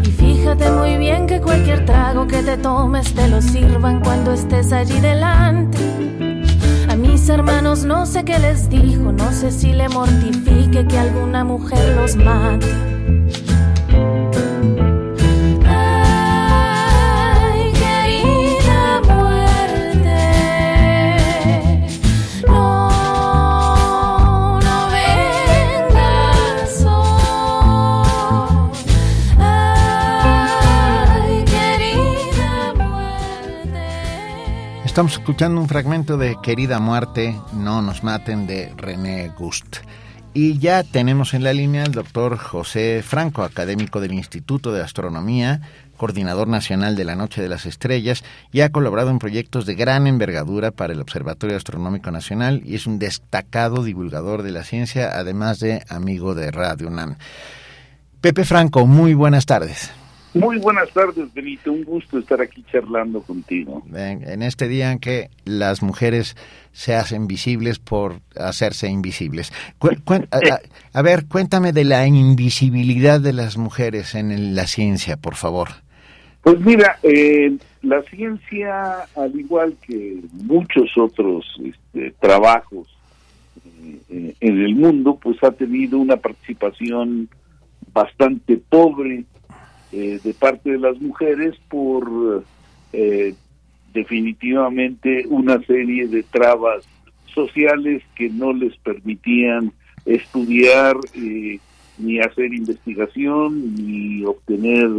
Fíjate muy bien que cualquier trago que te tomes te lo sirvan cuando estés allí delante. A mis hermanos no sé qué les dijo, no sé si le mortifique que alguna mujer los mate. Estamos escuchando un fragmento de Querida Muerte, No nos maten de René Gust. Y ya tenemos en la línea al doctor José Franco, académico del Instituto de Astronomía, coordinador nacional de la Noche de las Estrellas, y ha colaborado en proyectos de gran envergadura para el Observatorio Astronómico Nacional y es un destacado divulgador de la ciencia, además de amigo de Radio UNAM. Pepe Franco, muy buenas tardes. Muy buenas tardes, Benito. Un gusto estar aquí charlando contigo. En este día en que las mujeres se hacen visibles por hacerse invisibles. a, ver, cuéntame de la invisibilidad de las mujeres en la ciencia, por favor. Pues mira, eh, la ciencia, al igual que muchos otros este, trabajos eh, eh, en el mundo, pues ha tenido una participación bastante pobre eh, de parte de las mujeres por eh, definitivamente una serie de trabas sociales que no les permitían estudiar eh, ni hacer investigación ni obtener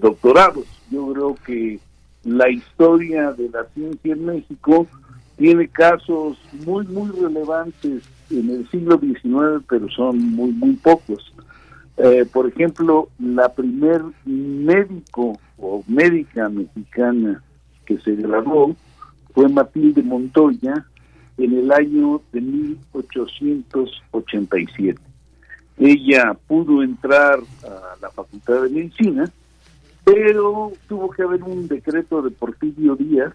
doctorados. Yo creo que la historia de la ciencia en México tiene casos muy, muy relevantes en el siglo XIX, pero son muy, muy pocos. Eh, por ejemplo, la primer médico o médica mexicana que se graduó fue Matilde Montoya en el año de 1887. Ella pudo entrar a la Facultad de Medicina, pero tuvo que haber un decreto de Porfirio Díaz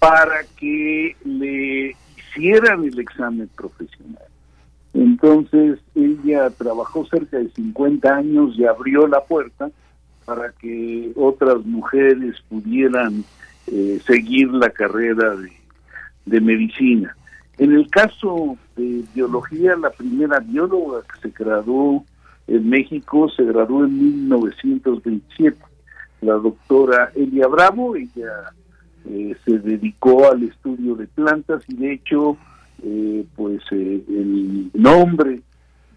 para que le hicieran el examen profesional. Entonces ella trabajó cerca de 50 años y abrió la puerta para que otras mujeres pudieran eh, seguir la carrera de medicina. En el caso de biología, la primera bióloga que se graduó en México se graduó en 1927, la doctora Elia Bravo, ella eh, se dedicó al estudio de plantas y de hecho, eh, pues eh, el nombre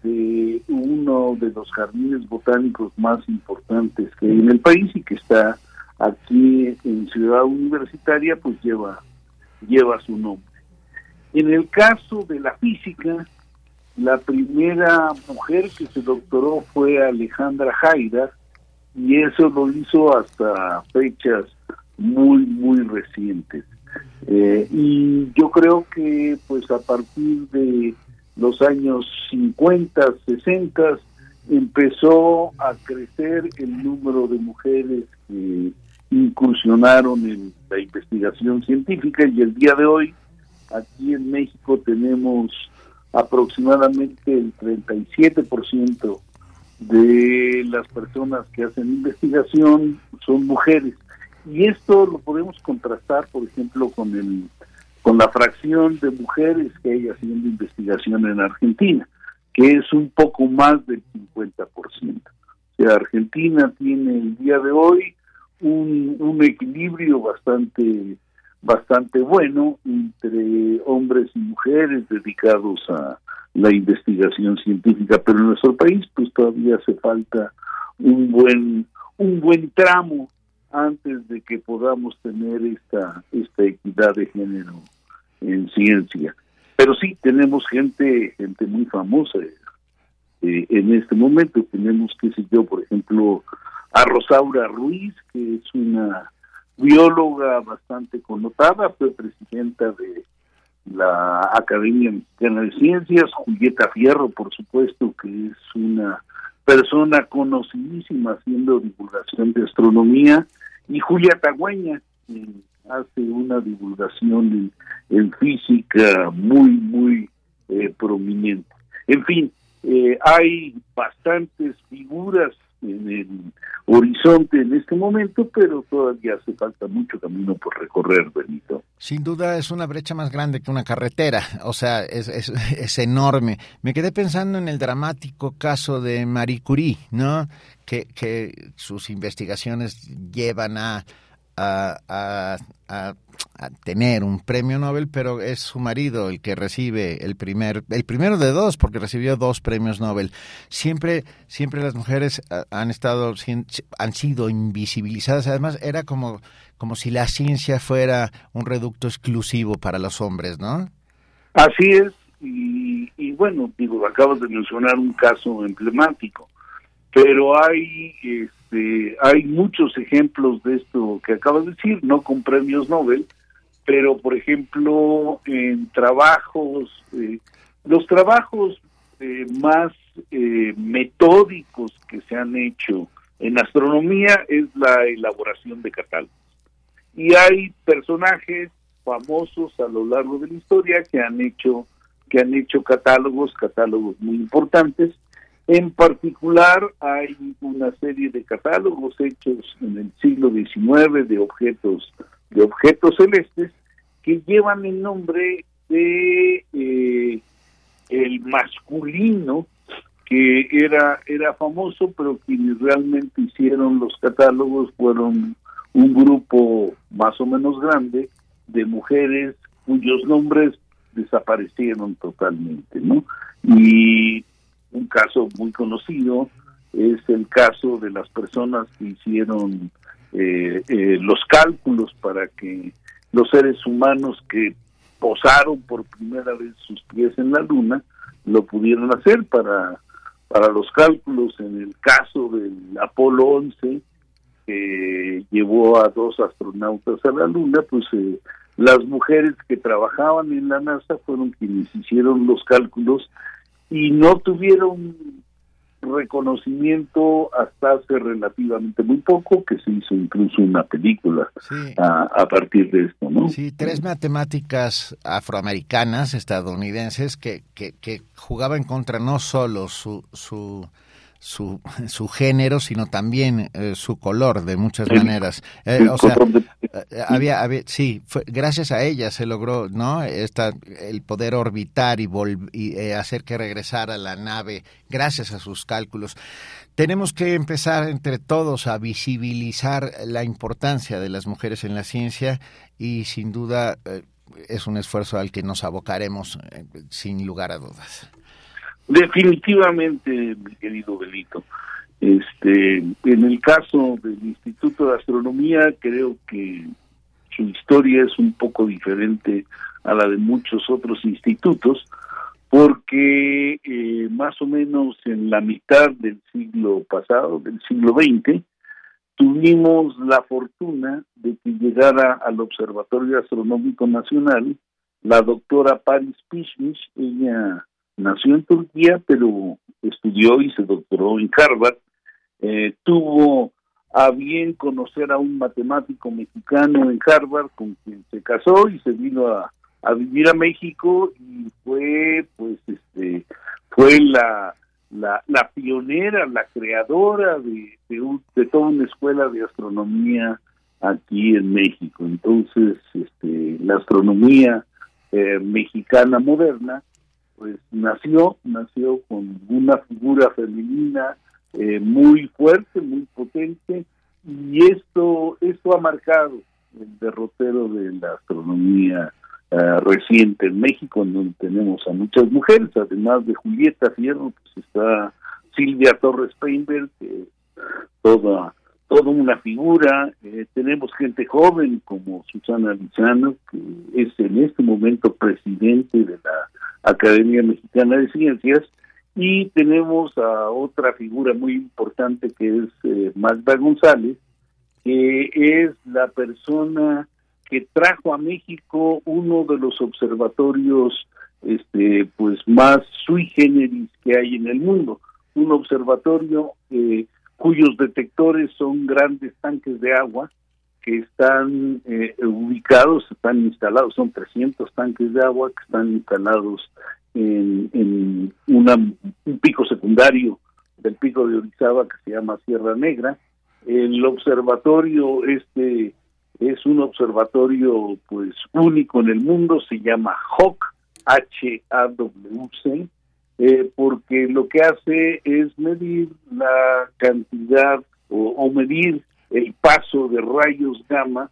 de uno de los jardines botánicos más importantes que hay en el país y que está aquí en Ciudad Universitaria, pues lleva, lleva su nombre. En el caso de la física, la primera mujer que se doctoró fue Alejandra Jaira y eso lo hizo hasta fechas muy, muy recientes. Eh, y yo creo que pues a partir de los años 50, 60, empezó a crecer el número de mujeres que incursionaron en la investigación científica y el día de hoy aquí en México tenemos aproximadamente el 37% de las personas que hacen investigación son mujeres y esto lo podemos contrastar por ejemplo con el con la fracción de mujeres que hay haciendo investigación en Argentina que es un poco más del 50%. O sea, Argentina tiene el día de hoy un, un equilibrio bastante bastante bueno entre hombres y mujeres dedicados a la investigación científica, pero en nuestro país pues todavía hace falta un buen un buen tramo antes de que podamos tener esta esta equidad de género en ciencia. Pero sí tenemos gente gente muy famosa eh, en este momento. Tenemos, qué sé yo, por ejemplo, a Rosaura Ruiz, que es una bióloga bastante connotada, fue presidenta de la Academia Mexicana de Ciencias, Julieta Fierro, por supuesto, que es una persona conocidísima haciendo divulgación de astronomía, y Julia Tagüeña, que hace una divulgación en, física muy, muy eh, prominente. En fin, eh, hay bastantes figuras en el horizonte en este momento, pero todavía hace falta mucho camino por recorrer, Benito. Sin duda es una brecha más grande que una carretera, o sea, es, es, enorme. Me quedé pensando en el dramático caso de Marie Curie, ¿no? Que, que sus investigaciones llevan a a, a, tener un premio Nobel, pero es su marido el que recibe el primer, el primero de dos, porque recibió dos premios Nobel. Siempre, siempre las mujeres ah, han estado, han sido invisibilizadas. Además, era como, como si la ciencia fuera un reducto exclusivo para los hombres, ¿no? Así es, y, y bueno, digo, acabas de mencionar un caso emblemático, pero hay este, hay muchos ejemplos de esto que acabas de decir, no con premios Nobel, pero por ejemplo en trabajos, eh, los trabajos eh, más eh, metódicos que se han hecho en astronomía es la elaboración de catálogos. Y hay personajes famosos a lo largo de la historia que han hecho que han hecho catálogos, catálogos muy importantes, en particular, hay una serie de catálogos hechos en el siglo XIX de objetos de objetos celestes que llevan el nombre de eh, el masculino que era era famoso, pero quienes realmente hicieron los catálogos fueron un grupo más o menos grande de mujeres cuyos nombres desaparecieron totalmente, ¿no? Y un caso muy conocido es el caso de las personas que hicieron eh, eh, los cálculos para que los seres humanos que posaron por primera vez sus pies en la luna lo pudieron hacer para para los cálculos. En el caso del Apolo 11 que llevó a dos astronautas a la luna pues eh, las mujeres que trabajaban en la NASA fueron quienes hicieron los cálculos y no tuvieron reconocimiento hasta hace relativamente muy poco, que se hizo incluso una película a, partir de esto, ¿no? Sí, tres matemáticas afroamericanas, estadounidenses, que, que, que jugaban contra no solo su, su su, su género, sino también eh, su color de muchas maneras. Eh, o sea, había, había, sí, fue, gracias a ella se logró, ¿no? Esta, el poder orbitar y, y eh, hacer que regresara la nave, gracias a sus cálculos. Tenemos que empezar entre todos a visibilizar la importancia de las mujeres en la ciencia y sin duda eh, es un esfuerzo al que nos abocaremos sin lugar a dudas. Definitivamente, mi querido Belito. Este, en el caso del Instituto de Astronomía, creo que su historia es un poco diferente a la de muchos otros institutos, porque eh, más o menos en la mitad del siglo pasado, del siglo XX, tuvimos la fortuna de que llegara al Observatorio Astronómico Nacional la doctora Paris Pishmish, ella nació en Turquía, pero estudió y se doctoró en Harvard, eh, tuvo a bien conocer a un matemático mexicano en Harvard con quien se casó y se vino a, vivir a México y fue pues este fue la la, la pionera, la creadora de, de, toda una escuela de astronomía aquí en México. Entonces, este, la astronomía eh, mexicana moderna, pues nació, nació con una figura femenina eh, muy fuerte, muy potente, y esto, esto ha marcado el derrotero de la astronomía eh, reciente en México, en donde tenemos a muchas mujeres, además de Julieta Fierro, pues está Silvia Torres Peinberg, que toda toda una figura, eh, tenemos gente joven como Susana Lizano, que es en este momento presidente de la Academia Mexicana de Ciencias, y tenemos a otra figura muy importante que es eh, Magda González, que es la persona que trajo a México uno de los observatorios este pues más sui generis que hay en el mundo, un observatorio eh, cuyos detectores son grandes tanques de agua que están eh, ubicados, están instalados, son 300 tanques de agua que están instalados en, un pico secundario del pico de Orizaba que se llama Sierra Negra. El observatorio este es un observatorio pues único en el mundo, se llama H-A-W-C, eh, porque lo que hace es medir la cantidad o medir el paso de rayos gamma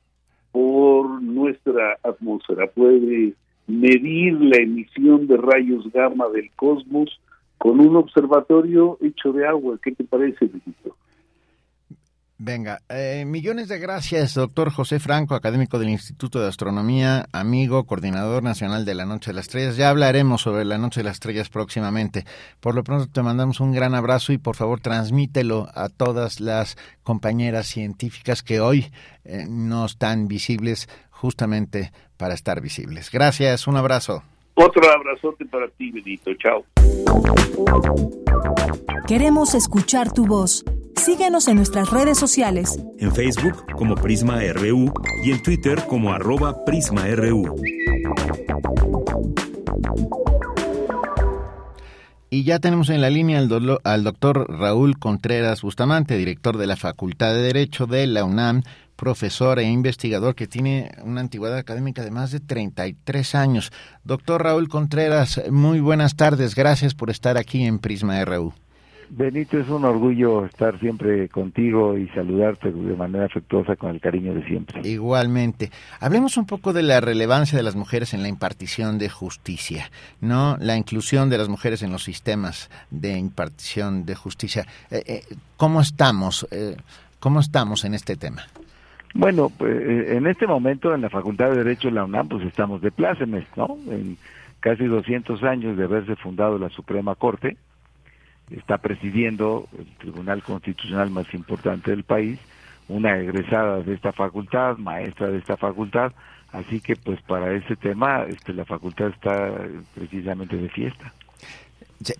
por nuestra atmósfera. Puede medir la emisión de rayos gamma del cosmos con un observatorio hecho de agua. ¿Qué te parece, Benito? Venga, eh, millones de gracias, doctor José Franco, académico del Instituto de Astronomía, amigo, coordinador nacional de la Noche de las Estrellas. Ya hablaremos sobre la Noche de las Estrellas próximamente. Por lo pronto te mandamos un gran abrazo y por favor transmítelo a todas las compañeras científicas que hoy eh, no están visibles justamente para estar visibles. Gracias, un abrazo. Otro abrazote para ti, Benito. Chao. Queremos escuchar tu voz. Síguenos en nuestras redes sociales. En Facebook como Prisma RU y en Twitter como arroba PrismaRU. Y ya tenemos en la línea al, al doctor Raúl Contreras Bustamante, director de la Facultad de Derecho de la UNAM, profesor e investigador que tiene una antigüedad académica de más de 33 años. Doctor Raúl Contreras, muy buenas tardes. Gracias por estar aquí en Prisma RU. Benito, es un orgullo estar siempre contigo y saludarte de manera afectuosa con el cariño de siempre. Igualmente. Hablemos un poco de la relevancia de las mujeres en la impartición de justicia, ¿no? La inclusión de las mujeres en los sistemas de impartición de justicia. Eh, eh, ¿Cómo estamos? Eh, ¿Cómo estamos en este tema? Bueno, pues, en este momento en la Facultad de Derecho de la UNAM pues estamos de plácemes, ¿no? En casi 200 años de haberse fundado la Suprema Corte, está presidiendo el Tribunal Constitucional más importante del país, una egresada de esta facultad, maestra de esta facultad, así que pues para ese tema este, la facultad está precisamente de fiesta.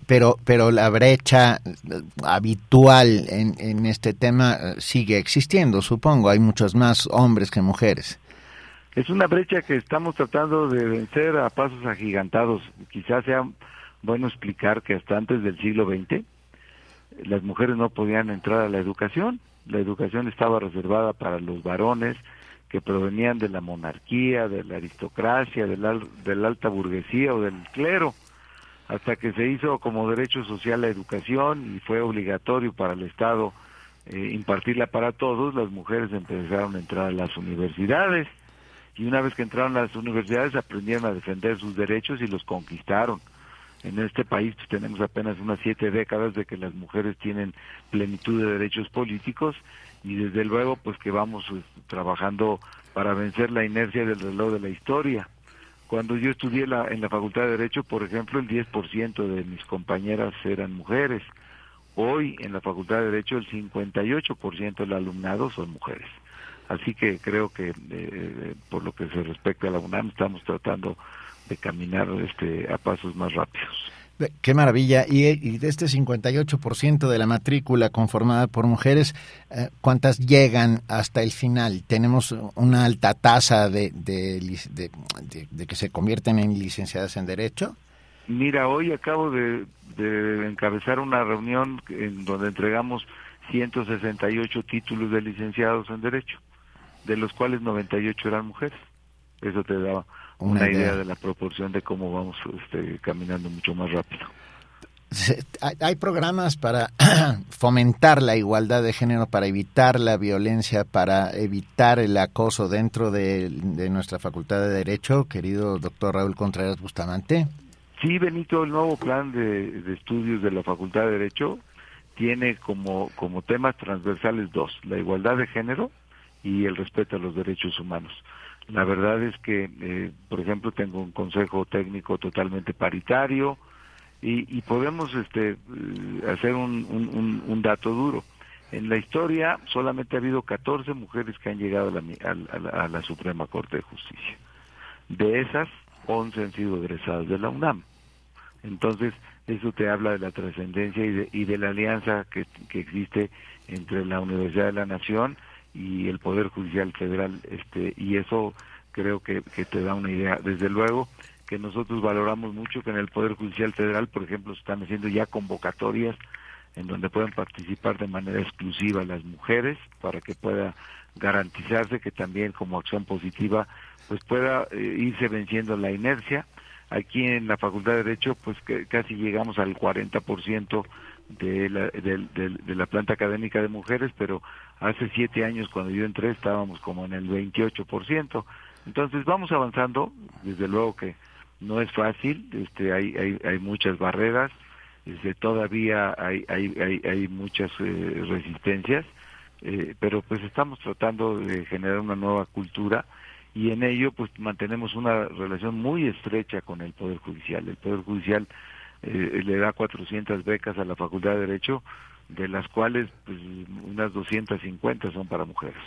Pero, pero la brecha habitual en, en este tema eh, sigue existiendo, supongo. Hay muchos más hombres que mujeres. Es una brecha que estamos tratando de vencer a pasos agigantados. Quizás sea bueno explicar que hasta antes del siglo XX las mujeres no podían entrar a la educación, la educación estaba reservada para los varones, que provenían de la monarquía, de la aristocracia, de la, de la alta burguesía o del clero, hasta que se hizo como derecho social la educación y fue obligatorio para el Estado eh, impartirla para todos, las mujeres empezaron a entrar a las universidades y una vez que entraron a las universidades aprendieron a defender sus derechos y los conquistaron. En este país pues, tenemos apenas unas siete décadas de que las mujeres tienen plenitud de derechos políticos y desde luego pues que vamos pues, trabajando para vencer la inercia del reloj de la historia. Cuando yo estudié la, en la Facultad de Derecho, por ejemplo, el 10% de mis compañeras eran mujeres. Hoy en la Facultad de Derecho el 58% del alumnado son mujeres. Así que creo que eh, por lo que se respecta a la UNAM estamos tratando de caminar este, a pasos más rápidos. Qué maravilla. Y, de este 58% de la matrícula conformada por mujeres, eh, ¿cuántas llegan hasta el final? ¿Tenemos una alta tasa de, de, que se convierten en licenciadas en Derecho? Mira, hoy acabo de, encabezar una reunión en donde entregamos 168 títulos de licenciados en Derecho, de los cuales 98 eran mujeres. Eso te daba una, idea. de la proporción de cómo vamos este, caminando mucho más rápido. Hay programas para fomentar la igualdad de género, para evitar la violencia, para evitar el acoso dentro de, nuestra Facultad de Derecho, querido doctor Raúl Contreras Bustamante. Sí, Benito, el nuevo plan de, de estudios de la Facultad de Derecho tiene como, como temas transversales dos, la igualdad de género y el respeto a los derechos humanos. La verdad es que, eh, por ejemplo, tengo un consejo técnico totalmente paritario y, podemos este, eh, hacer un, dato duro. En la historia solamente ha habido 14 mujeres que han llegado a la, Suprema Corte de Justicia. De esas, 11 han sido egresadas de la UNAM. Entonces, eso te habla de la trascendencia y de, y de la alianza que, que existe entre la Universidad de la Nación y el Poder Judicial Federal, este, y eso creo que, te da una idea. Desde luego que nosotros valoramos mucho que en el Poder Judicial Federal, por ejemplo, se están haciendo ya convocatorias en donde puedan participar de manera exclusiva las mujeres para que pueda garantizarse que también como acción positiva pues pueda eh, irse venciendo la inercia. Aquí en la Facultad de Derecho pues que casi llegamos al 40% de la, de, la planta académica de mujeres, pero hace siete años cuando yo entré estábamos como en el 28%. Entonces vamos avanzando, desde luego que no es fácil, este, hay, hay, hay muchas barreras, este, todavía hay, hay, hay, hay muchas eh, resistencias, eh, pero pues estamos tratando de generar una nueva cultura y en ello pues mantenemos una relación muy estrecha con el Poder Judicial. El Poder Judicial eh, le da 400 becas a la Facultad de Derecho, de las cuales pues, unas 250 son para mujeres.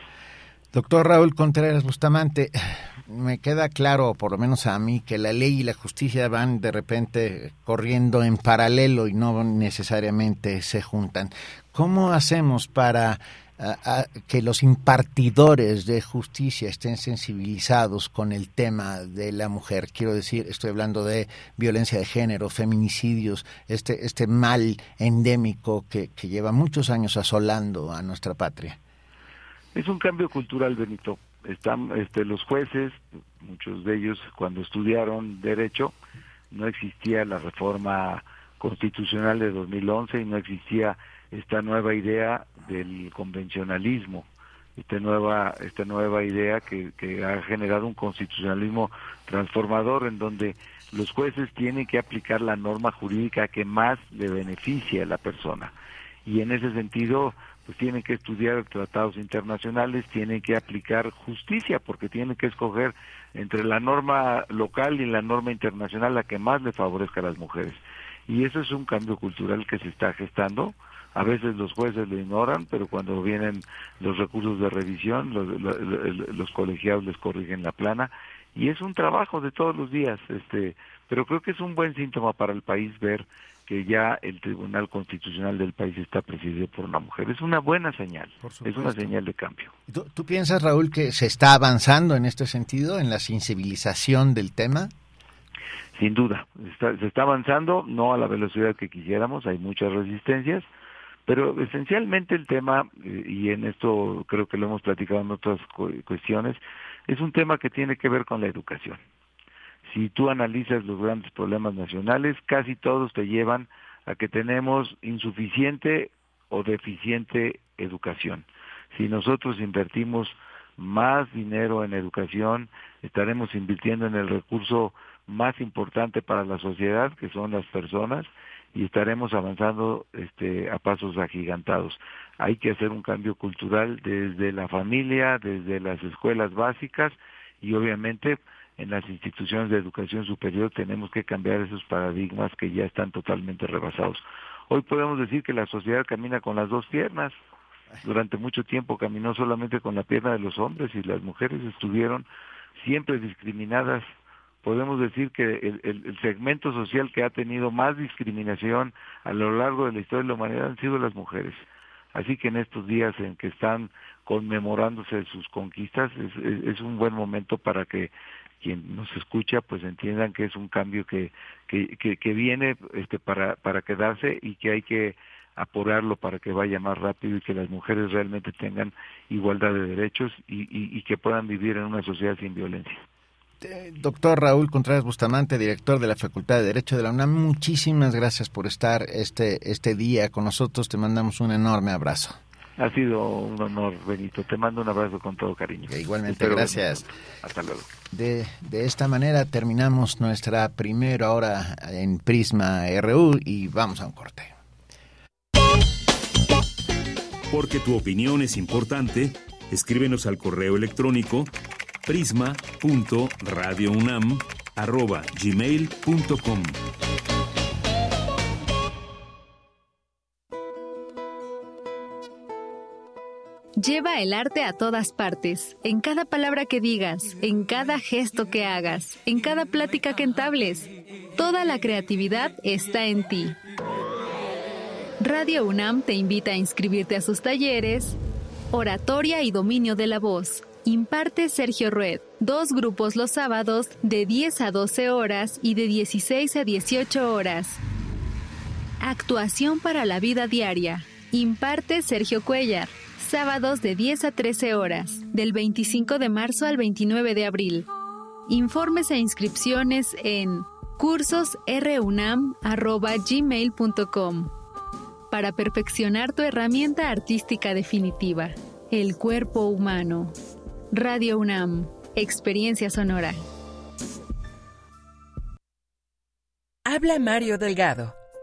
Doctor Raúl Contreras Bustamante, me queda claro, por lo menos a mí, que la ley y la justicia van de repente corriendo en paralelo y no necesariamente se juntan. ¿Cómo hacemos para que los impartidores de justicia estén sensibilizados con el tema de la mujer. Quiero decir, estoy hablando de violencia de género, feminicidios, este, este mal endémico que, que lleva muchos años asolando a nuestra patria. Es un cambio cultural, Benito. Están este, los jueces, muchos de ellos cuando estudiaron derecho, no existía la reforma constitucional de 2011 y no existía esta nueva idea del convencionalismo, esta nueva, esta nueva idea que, que ha generado un constitucionalismo transformador en donde los jueces tienen que aplicar la norma jurídica que más le beneficie a la persona. Y en ese sentido, pues tienen que estudiar tratados internacionales, tienen que aplicar justicia, porque tienen que escoger entre la norma local y la norma internacional la que más le favorezca a las mujeres. Y eso es un cambio cultural que se está gestando a veces los jueces lo ignoran, pero cuando vienen los recursos de revisión, los, colegiados les corrigen la plana y es un trabajo de todos los días, este, pero creo que es un buen síntoma para el país ver que ya el Tribunal Constitucional del país está presidido por una mujer. Es una buena señal, es una señal de cambio. ¿Tú, piensas, Raúl, que se está avanzando en este sentido, en la sensibilización del tema? Sin duda, se está avanzando, no a la velocidad que quisiéramos, hay muchas resistencias, Pero esencialmente el tema, eh, y en esto creo que lo hemos platicado en otras cuestiones, es un tema que tiene que ver con la educación. Si tú analizas los grandes problemas nacionales, casi todos te llevan a que tenemos insuficiente o deficiente educación. Si nosotros invertimos más dinero en educación, estaremos invirtiendo en el recurso más importante para la sociedad, que son las personas, y estaremos avanzando este, a pasos agigantados. Hay que hacer un cambio cultural desde la familia, desde las escuelas básicas y obviamente en las instituciones de educación superior tenemos que cambiar esos paradigmas que ya están totalmente rebasados. Hoy podemos decir que la sociedad camina con las dos piernas. Durante mucho tiempo caminó solamente con la pierna de los hombres y las mujeres estuvieron siempre discriminadas podemos decir que el, segmento social que ha tenido más discriminación a lo largo de la historia de la humanidad han sido las mujeres. Así que en estos días en que están conmemorándose sus conquistas, es, un buen momento para que quien nos escucha pues entiendan que es un cambio que, que, que, viene este, para, para quedarse y que hay que apurarlo para que vaya más rápido y que las mujeres realmente tengan igualdad de derechos y, y que puedan vivir en una sociedad sin violencia. Este, doctor Raúl Contreras Bustamante, director de la Facultad de Derecho de la UNAM, muchísimas gracias por estar este, este día con nosotros. Te mandamos un enorme abrazo. Ha sido un honor, Benito. Te mando un abrazo con todo cariño. igualmente, gracias. Hasta luego. De, de esta manera terminamos nuestra primera hora en Prisma RU y vamos a un corte. Porque tu opinión es importante, escríbenos al correo electrónico prisma.radiounam@gmail.com. Lleva el arte a todas partes, en cada palabra que digas, en cada gesto que hagas, en cada plática que entables. Toda la creatividad está en ti. Radio UNAM te invita a inscribirte a sus talleres, Oratoria y Dominio de la Voz imparte Sergio Rued. Dos grupos los sábados de 10 a 12 horas y de 16 a 18 horas. Actuación para la vida diaria. Imparte Sergio Cuellar. Sábados de 10 a 13 horas, del 25 de marzo al 29 de abril. Informes e inscripciones en cursosrunam.gmail.com para perfeccionar tu herramienta artística definitiva, el cuerpo humano. Radio UNAM, Experiencia Sonora. Habla Mario Delgado.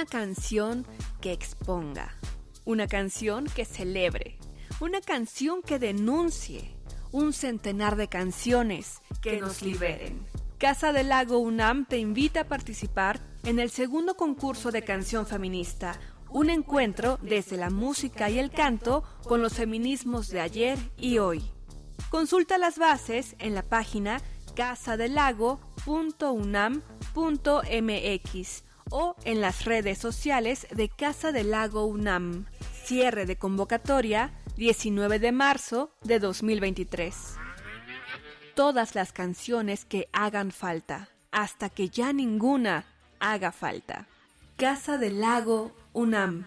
Una canción que exponga, una canción que celebre, una canción que denuncie, un centenar de canciones que nos liberen. Casa del Lago UNAM te invita a participar en el segundo concurso de canción feminista, un encuentro desde la música y el canto con los feminismos de ayer y hoy. Consulta las bases en la página casadelago.unam.mx o en las redes sociales de Casa del Lago UNAM. Cierre de convocatoria 19 de marzo de 2023. Todas las canciones que hagan falta, hasta que ya ninguna haga falta. Casa del Lago UNAM.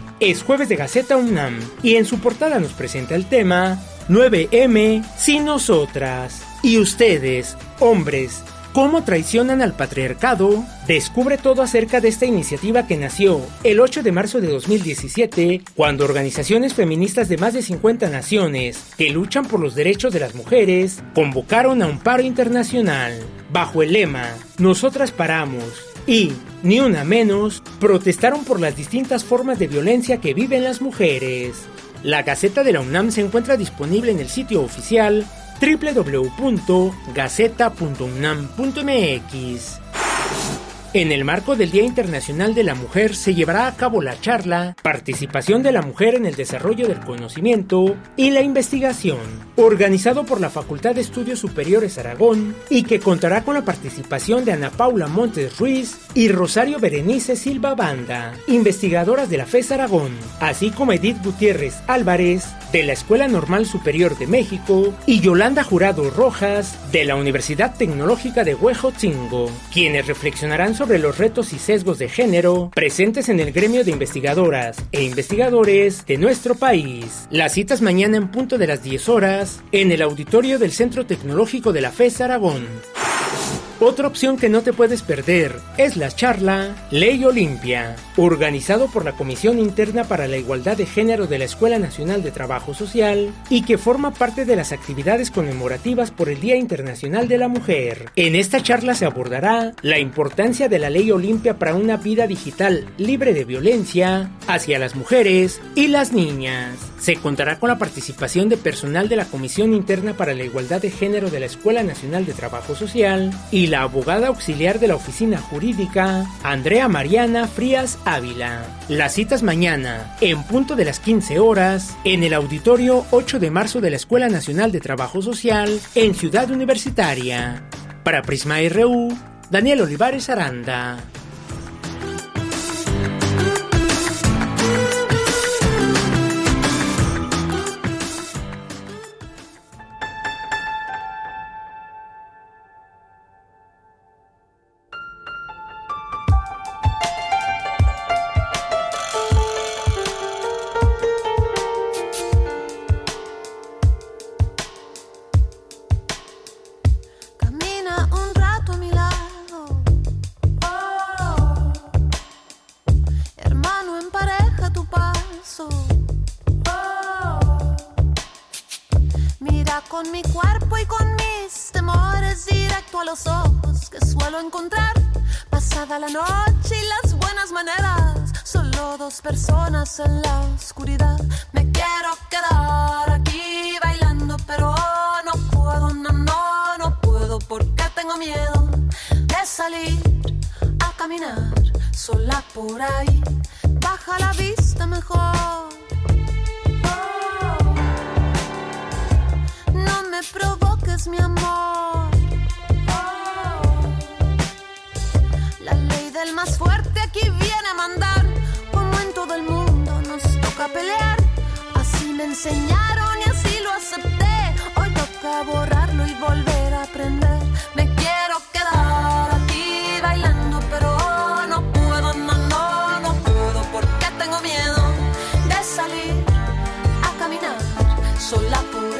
es jueves de Gaceta UNAM y en su portada nos presenta el tema 9M sin nosotras. Y ustedes, hombres, ¿Cómo traicionan al patriarcado? Descubre todo acerca de esta iniciativa que nació el 8 de marzo de 2017, cuando organizaciones feministas de más de 50 naciones que luchan por los derechos de las mujeres convocaron a un paro internacional bajo el lema Nosotras paramos y, ni una menos, protestaron por las distintas formas de violencia que viven las mujeres. La Gaceta de la UNAM se encuentra disponible en el sitio oficial www.gaceta.unam.mx. En el marco del Día Internacional de la Mujer se llevará a cabo la charla Participación de la Mujer en el Desarrollo del Conocimiento y la Investigación, organizado por la Facultad de Estudios Superiores Aragón y que contará con la participación de Ana Paula Montes Ruiz y Rosario Berenice Silva Banda, investigadoras de la FES Aragón, así como Edith Gutiérrez Álvarez, de la Escuela Normal Superior de México y Yolanda Jurado Rojas de la Universidad Tecnológica de Huejotzingo, quienes reflexionarán los retos y sesgos de género presentes en el gremio de investigadoras e investigadores de nuestro país. Las citas mañana en punto de las 10 horas en el auditorio del Centro Tecnológico de la FES Aragón. Otra opción que no te puedes perder es la charla Ley Olimpia, organizado por la Comisión Interna para la Igualdad de Género de la Escuela Nacional de Trabajo Social y que forma parte de las actividades conmemorativas por el Día Internacional de la Mujer. En esta charla se abordará la importancia de la Ley Olimpia para una vida digital libre de violencia hacia las mujeres y las niñas. Se contará con la participación de personal de la Comisión Interna para la Igualdad de Género de la Escuela Nacional de Trabajo Social y la abogada auxiliar de la Oficina Jurídica, Andrea Mariana Frías Ávila. Las citas mañana, en punto de las 15 horas, en el auditorio 8 de marzo de la Escuela Nacional de Trabajo Social, en Ciudad Universitaria. Para Prisma RU, Daniel Olivares Aranda. tengo miedo de salir a caminar sola por ahí. Baja la vista mejor. No me provoques, mi amor. La ley del más fuerte aquí viene a mandar. Como en todo el mundo nos toca pelear. Así me enseñaron y así lo acepté. Hoy toca borrarlo y volver a aprender.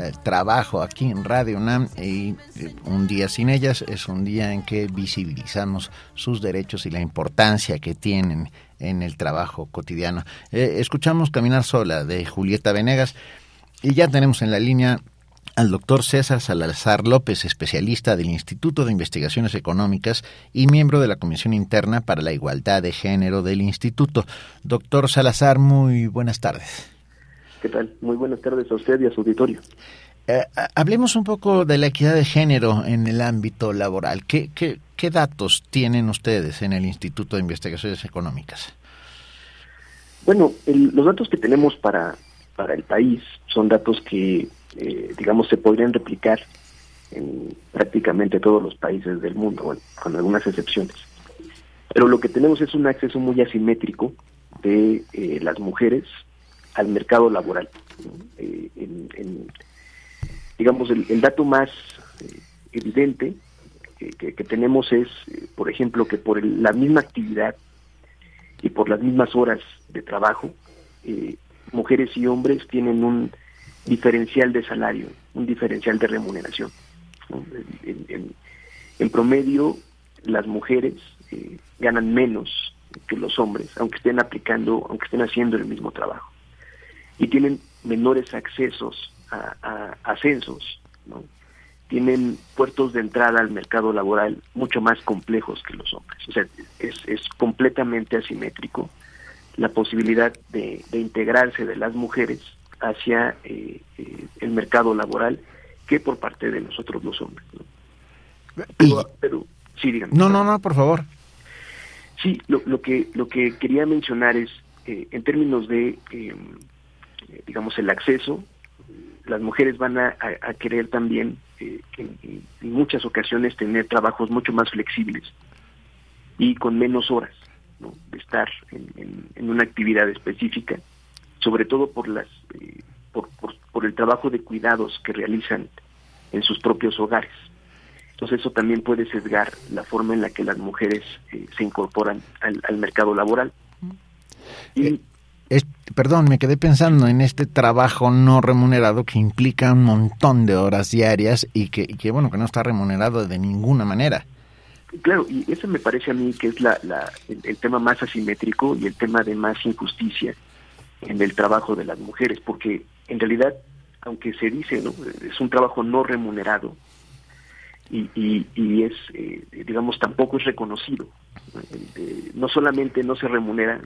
eh, trabajo aquí en Radio UNAM y eh, un día sin ellas es un día en que visibilizamos sus derechos y la importancia que tienen en el trabajo cotidiano. Eh, escuchamos Caminar Sola de Julieta Venegas y ya tenemos en la línea al doctor César Salazar López, especialista del Instituto de Investigaciones Económicas y miembro de la Comisión Interna para la Igualdad de Género del Instituto. Doctor Salazar, muy buenas tardes. ¿Qué tal? Muy buenas tardes a usted y a su auditorio. Eh, hablemos un poco de la equidad de género en el ámbito laboral. ¿Qué, qué, qué datos tienen ustedes en el Instituto de Investigaciones Económicas? Bueno, los datos que tenemos para, para el país son datos que, eh, digamos, se podrían replicar en prácticamente todos los países del mundo, con algunas excepciones. Pero lo que tenemos es un acceso muy asimétrico de eh, las mujeres al mercado laboral. Eh, digamos, el, dato más eh, evidente que, tenemos es, por ejemplo, que por la misma actividad y por las mismas horas de trabajo, mujeres y hombres tienen un diferencial de salario, un diferencial de remuneración. En, promedio, las mujeres eh, ganan menos que los hombres, aunque estén aplicando, aunque estén haciendo el mismo trabajo. Y tienen menores accesos a, ascensos, tienen puertos de entrada al mercado laboral mucho más complejos que los hombres. O sea, es, completamente asimétrico la posibilidad de, integrarse de las mujeres hacia eh, eh, el mercado laboral que por parte de nosotros los hombres. Pero, sí, dígame. No, no, no, por favor. Sí, lo, lo que lo que quería mencionar es, eh, en términos de, em, digamos, el acceso, las mujeres van a, querer también, eh, en, muchas ocasiones, tener trabajos mucho más flexibles y con menos horas de estar en, una actividad específica, sobre todo por las eh, por, por, el trabajo de cuidados que realizan en sus propios hogares. Entonces eso también puede sesgar la forma en la que las mujeres eh, se incorporan al, mercado laboral. Y, eh, perdón, me quedé pensando en este trabajo no remunerado que implica un montón de horas diarias y que, que bueno, que no está remunerado de ninguna manera. Claro, y ese me parece a mí que es la, el, tema más asimétrico y el tema de más injusticia en el trabajo de las mujeres, porque en realidad, aunque se dice, ¿no? es un trabajo no remunerado y, y, es, eh, digamos, tampoco es reconocido. Eh, no solamente no se remunera,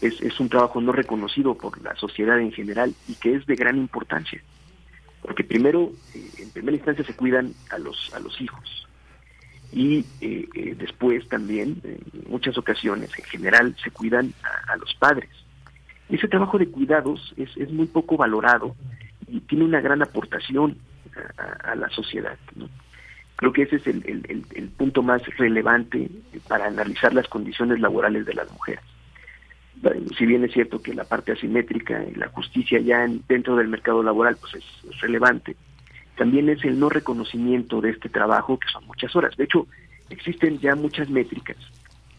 es, es un trabajo no reconocido por la sociedad en general y que es de gran importancia. Porque primero, eh, en primera instancia se cuidan a los, a los hijos y después también, en muchas ocasiones, en general, se cuidan a los padres ese trabajo de cuidados es, es muy poco valorado y tiene una gran aportación a, la sociedad. Creo que ese es el, el, punto más relevante para analizar las condiciones laborales de las mujeres. Si bien es cierto que la parte asimétrica y la justicia ya dentro del mercado laboral pues es relevante, también es el no reconocimiento de este trabajo, que son muchas horas. De hecho, existen ya muchas métricas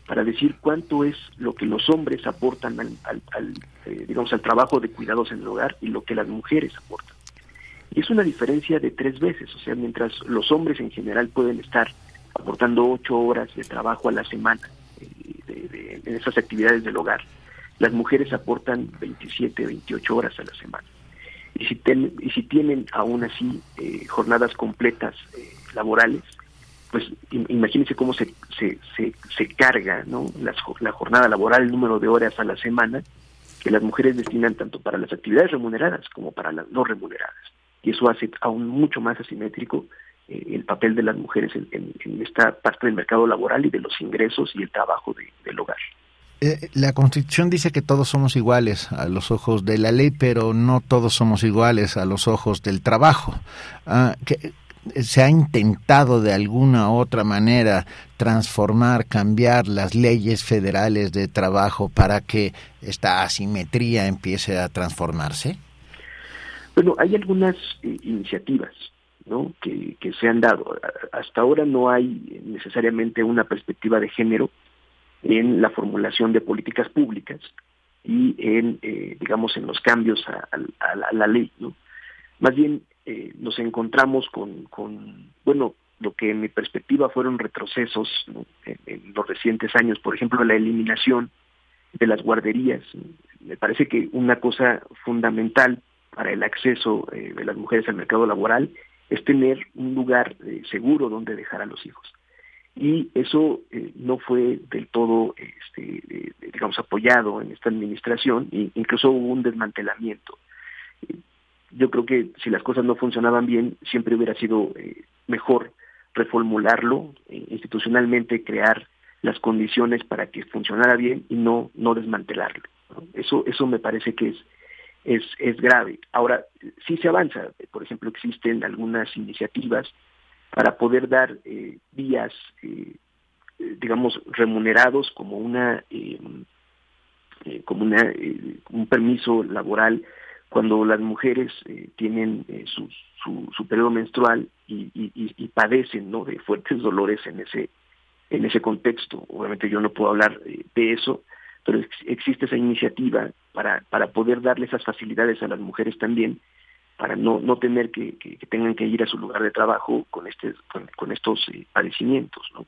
para decir cuánto es lo que los hombres aportan al, eh, digamos al trabajo de cuidados en el hogar y lo que las mujeres aportan. Y es una diferencia de tres veces, o sea, mientras los hombres en general pueden estar aportando ocho horas de trabajo a la semana eh, en esas actividades del hogar, las mujeres aportan 27, 28 horas a la semana. Y si, y si tienen aún así eh, jornadas completas laborales, pues imagínense cómo se, se, se, carga ¿no? la, jornada laboral, el número de horas a la semana que las mujeres destinan tanto para las actividades remuneradas como para las no remuneradas. Y eso hace aún mucho más asimétrico eh, el papel de las mujeres en, esta parte del mercado laboral y de los ingresos y el trabajo del hogar. Eh, la Constitución dice que todos somos iguales a los ojos de la ley, pero no todos somos iguales a los ojos del trabajo. Ah, se ha intentado de alguna u otra manera transformar, cambiar las leyes federales de trabajo para que esta asimetría empiece a transformarse? Bueno, hay algunas eh, iniciativas ¿no? que se han dado. Hasta ahora no hay necesariamente una perspectiva de género en la formulación de políticas públicas y en, eh, digamos, en los cambios a, la ley. Más bien eh, nos encontramos con, bueno, lo que en mi perspectiva fueron retrocesos en, los recientes años, por ejemplo, la eliminación de las guarderías. Me parece que una cosa fundamental para el acceso eh, de las mujeres al mercado laboral es tener un lugar seguro donde dejar a los hijos. Y eso no fue del todo, este, digamos, apoyado en esta administración, e incluso hubo un desmantelamiento yo creo que si las cosas no funcionaban bien, siempre hubiera sido eh, mejor reformularlo eh, institucionalmente, crear las condiciones para que funcionara bien y no, no desmantelarlo. Eso, eso me parece que es, es, es grave. Ahora, sí se avanza. Por ejemplo, existen algunas iniciativas para poder dar eh, días, eh, digamos, remunerados como una eh, eh, como una, eh, un permiso laboral cuando las mujeres eh, tienen su, su, su, periodo menstrual y, y, padecen ¿no? de fuertes dolores en ese en ese contexto. Obviamente yo no puedo hablar de eso, pero ex existe esa iniciativa para, para poder darle esas facilidades a las mujeres también, para no, no tener que, tengan que ir a su lugar de trabajo con, este, con, estos padecimientos. ¿no?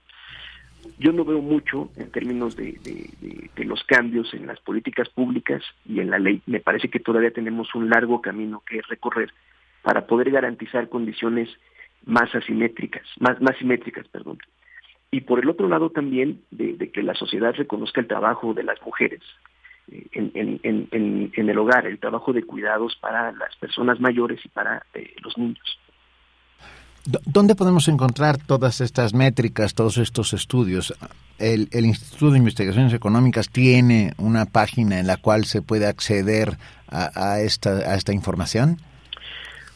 yo no veo mucho en términos de, de, los cambios en las políticas públicas y en la ley. Me parece que todavía tenemos un largo camino que recorrer para poder garantizar condiciones más asimétricas, más, más simétricas, perdón. Y por el otro lado también de, que la sociedad reconozca el trabajo de las mujeres eh, en, en, en, en, el hogar, el trabajo de cuidados para las personas mayores y para eh, los niños. ¿Dónde podemos encontrar todas estas métricas, todos estos estudios? El, el, Instituto de Investigaciones Económicas tiene una página en la cual se puede acceder a, a esta, a esta información.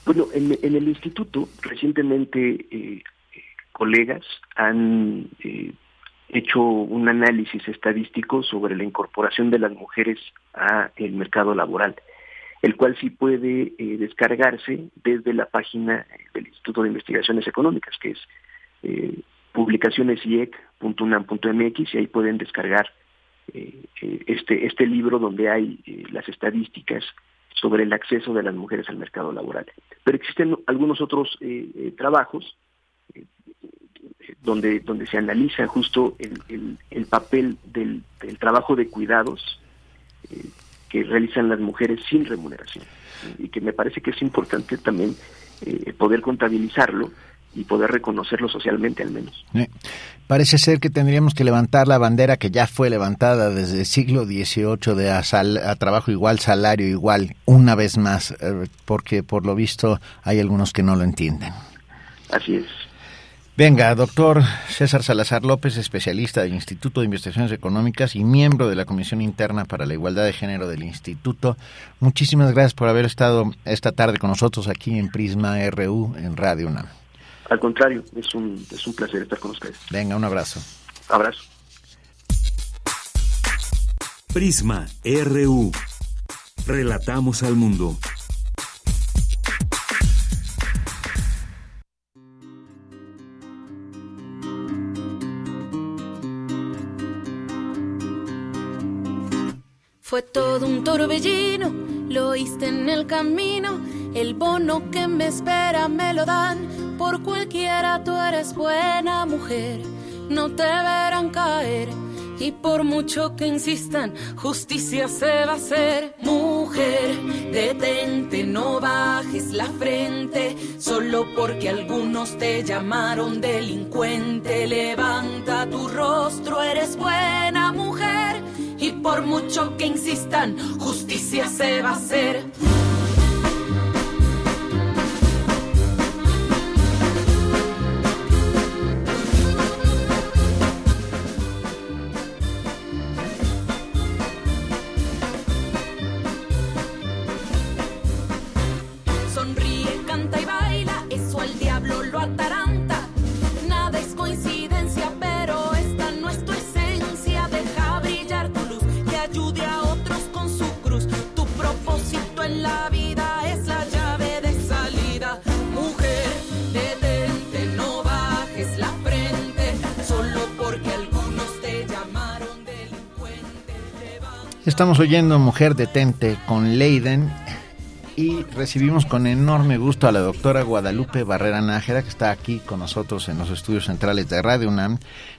Bueno, en, en el instituto recientemente eh, colegas han eh, hecho un análisis estadístico sobre la incorporación de las mujeres a el mercado laboral el cual sí puede eh, descargarse desde la página del Instituto de Investigaciones Económicas, que es eh, publicacionesiec.unam.mx y ahí pueden descargar eh, eh, este, este libro donde hay las estadísticas sobre el acceso de las mujeres al mercado laboral. Pero existen algunos otros trabajos donde, donde se analiza justo el, el, el papel del, del, trabajo de cuidados que realizan las mujeres sin remuneración y que me parece que es importante también eh, poder contabilizarlo y poder reconocerlo socialmente al menos. Eh, parece ser que tendríamos que levantar la bandera que ya fue levantada desde el siglo XVIII de a, sal, a trabajo igual, salario igual, una vez más, eh, porque por lo visto hay algunos que no lo entienden. Así es. Venga, doctor César Salazar López, especialista del Instituto de Investigaciones Económicas y miembro de la Comisión Interna para la Igualdad de Género del Instituto. Muchísimas gracias por haber estado esta tarde con nosotros aquí en Prisma RU en Radio UNAM. Al contrario, es un, es un placer estar con ustedes. Venga, un abrazo. Abrazo. Prisma RU. Relatamos al mundo. Fue todo un torbellino, lo oíste en el camino. El bono que me espera me lo dan. Por cualquiera tú eres buena mujer, no te verán caer. Y por mucho que insistan, justicia se va a hacer. Mujer, detente, no bajes la frente. Solo porque algunos te llamaron delincuente. Levanta tu rostro, eres buena mujer y por mucho que insistan, justicia se va a hacer. Estamos oyendo Mujer Detente con Leiden y recibimos con enorme gusto a la doctora Guadalupe Barrera Nájera, que está aquí con nosotros en los estudios centrales de Radio UNAM,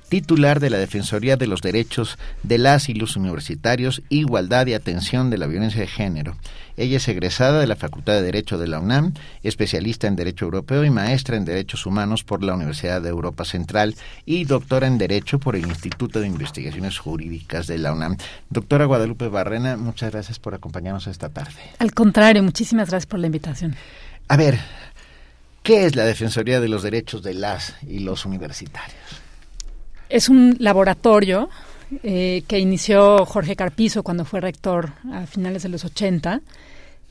titular de la Defensoría de los Derechos de las y los Universitarios, Igualdad y Atención de la Violencia de Género. Ella es egresada de la Facultad de Derecho de la UNAM, especialista en Derecho Europeo y maestra en Derechos Humanos por la Universidad de Europa Central y doctora en Derecho por el Instituto de Investigaciones Jurídicas de la UNAM. Doctora Guadalupe Barrena, muchas gracias por acompañarnos esta tarde. Al contrario, muchísimas gracias por la invitación. A ver, ¿qué es la Defensoría de los Derechos de las y los Universitarios? Es un laboratorio eh, que inició Jorge Carpizo cuando fue rector a finales de los 80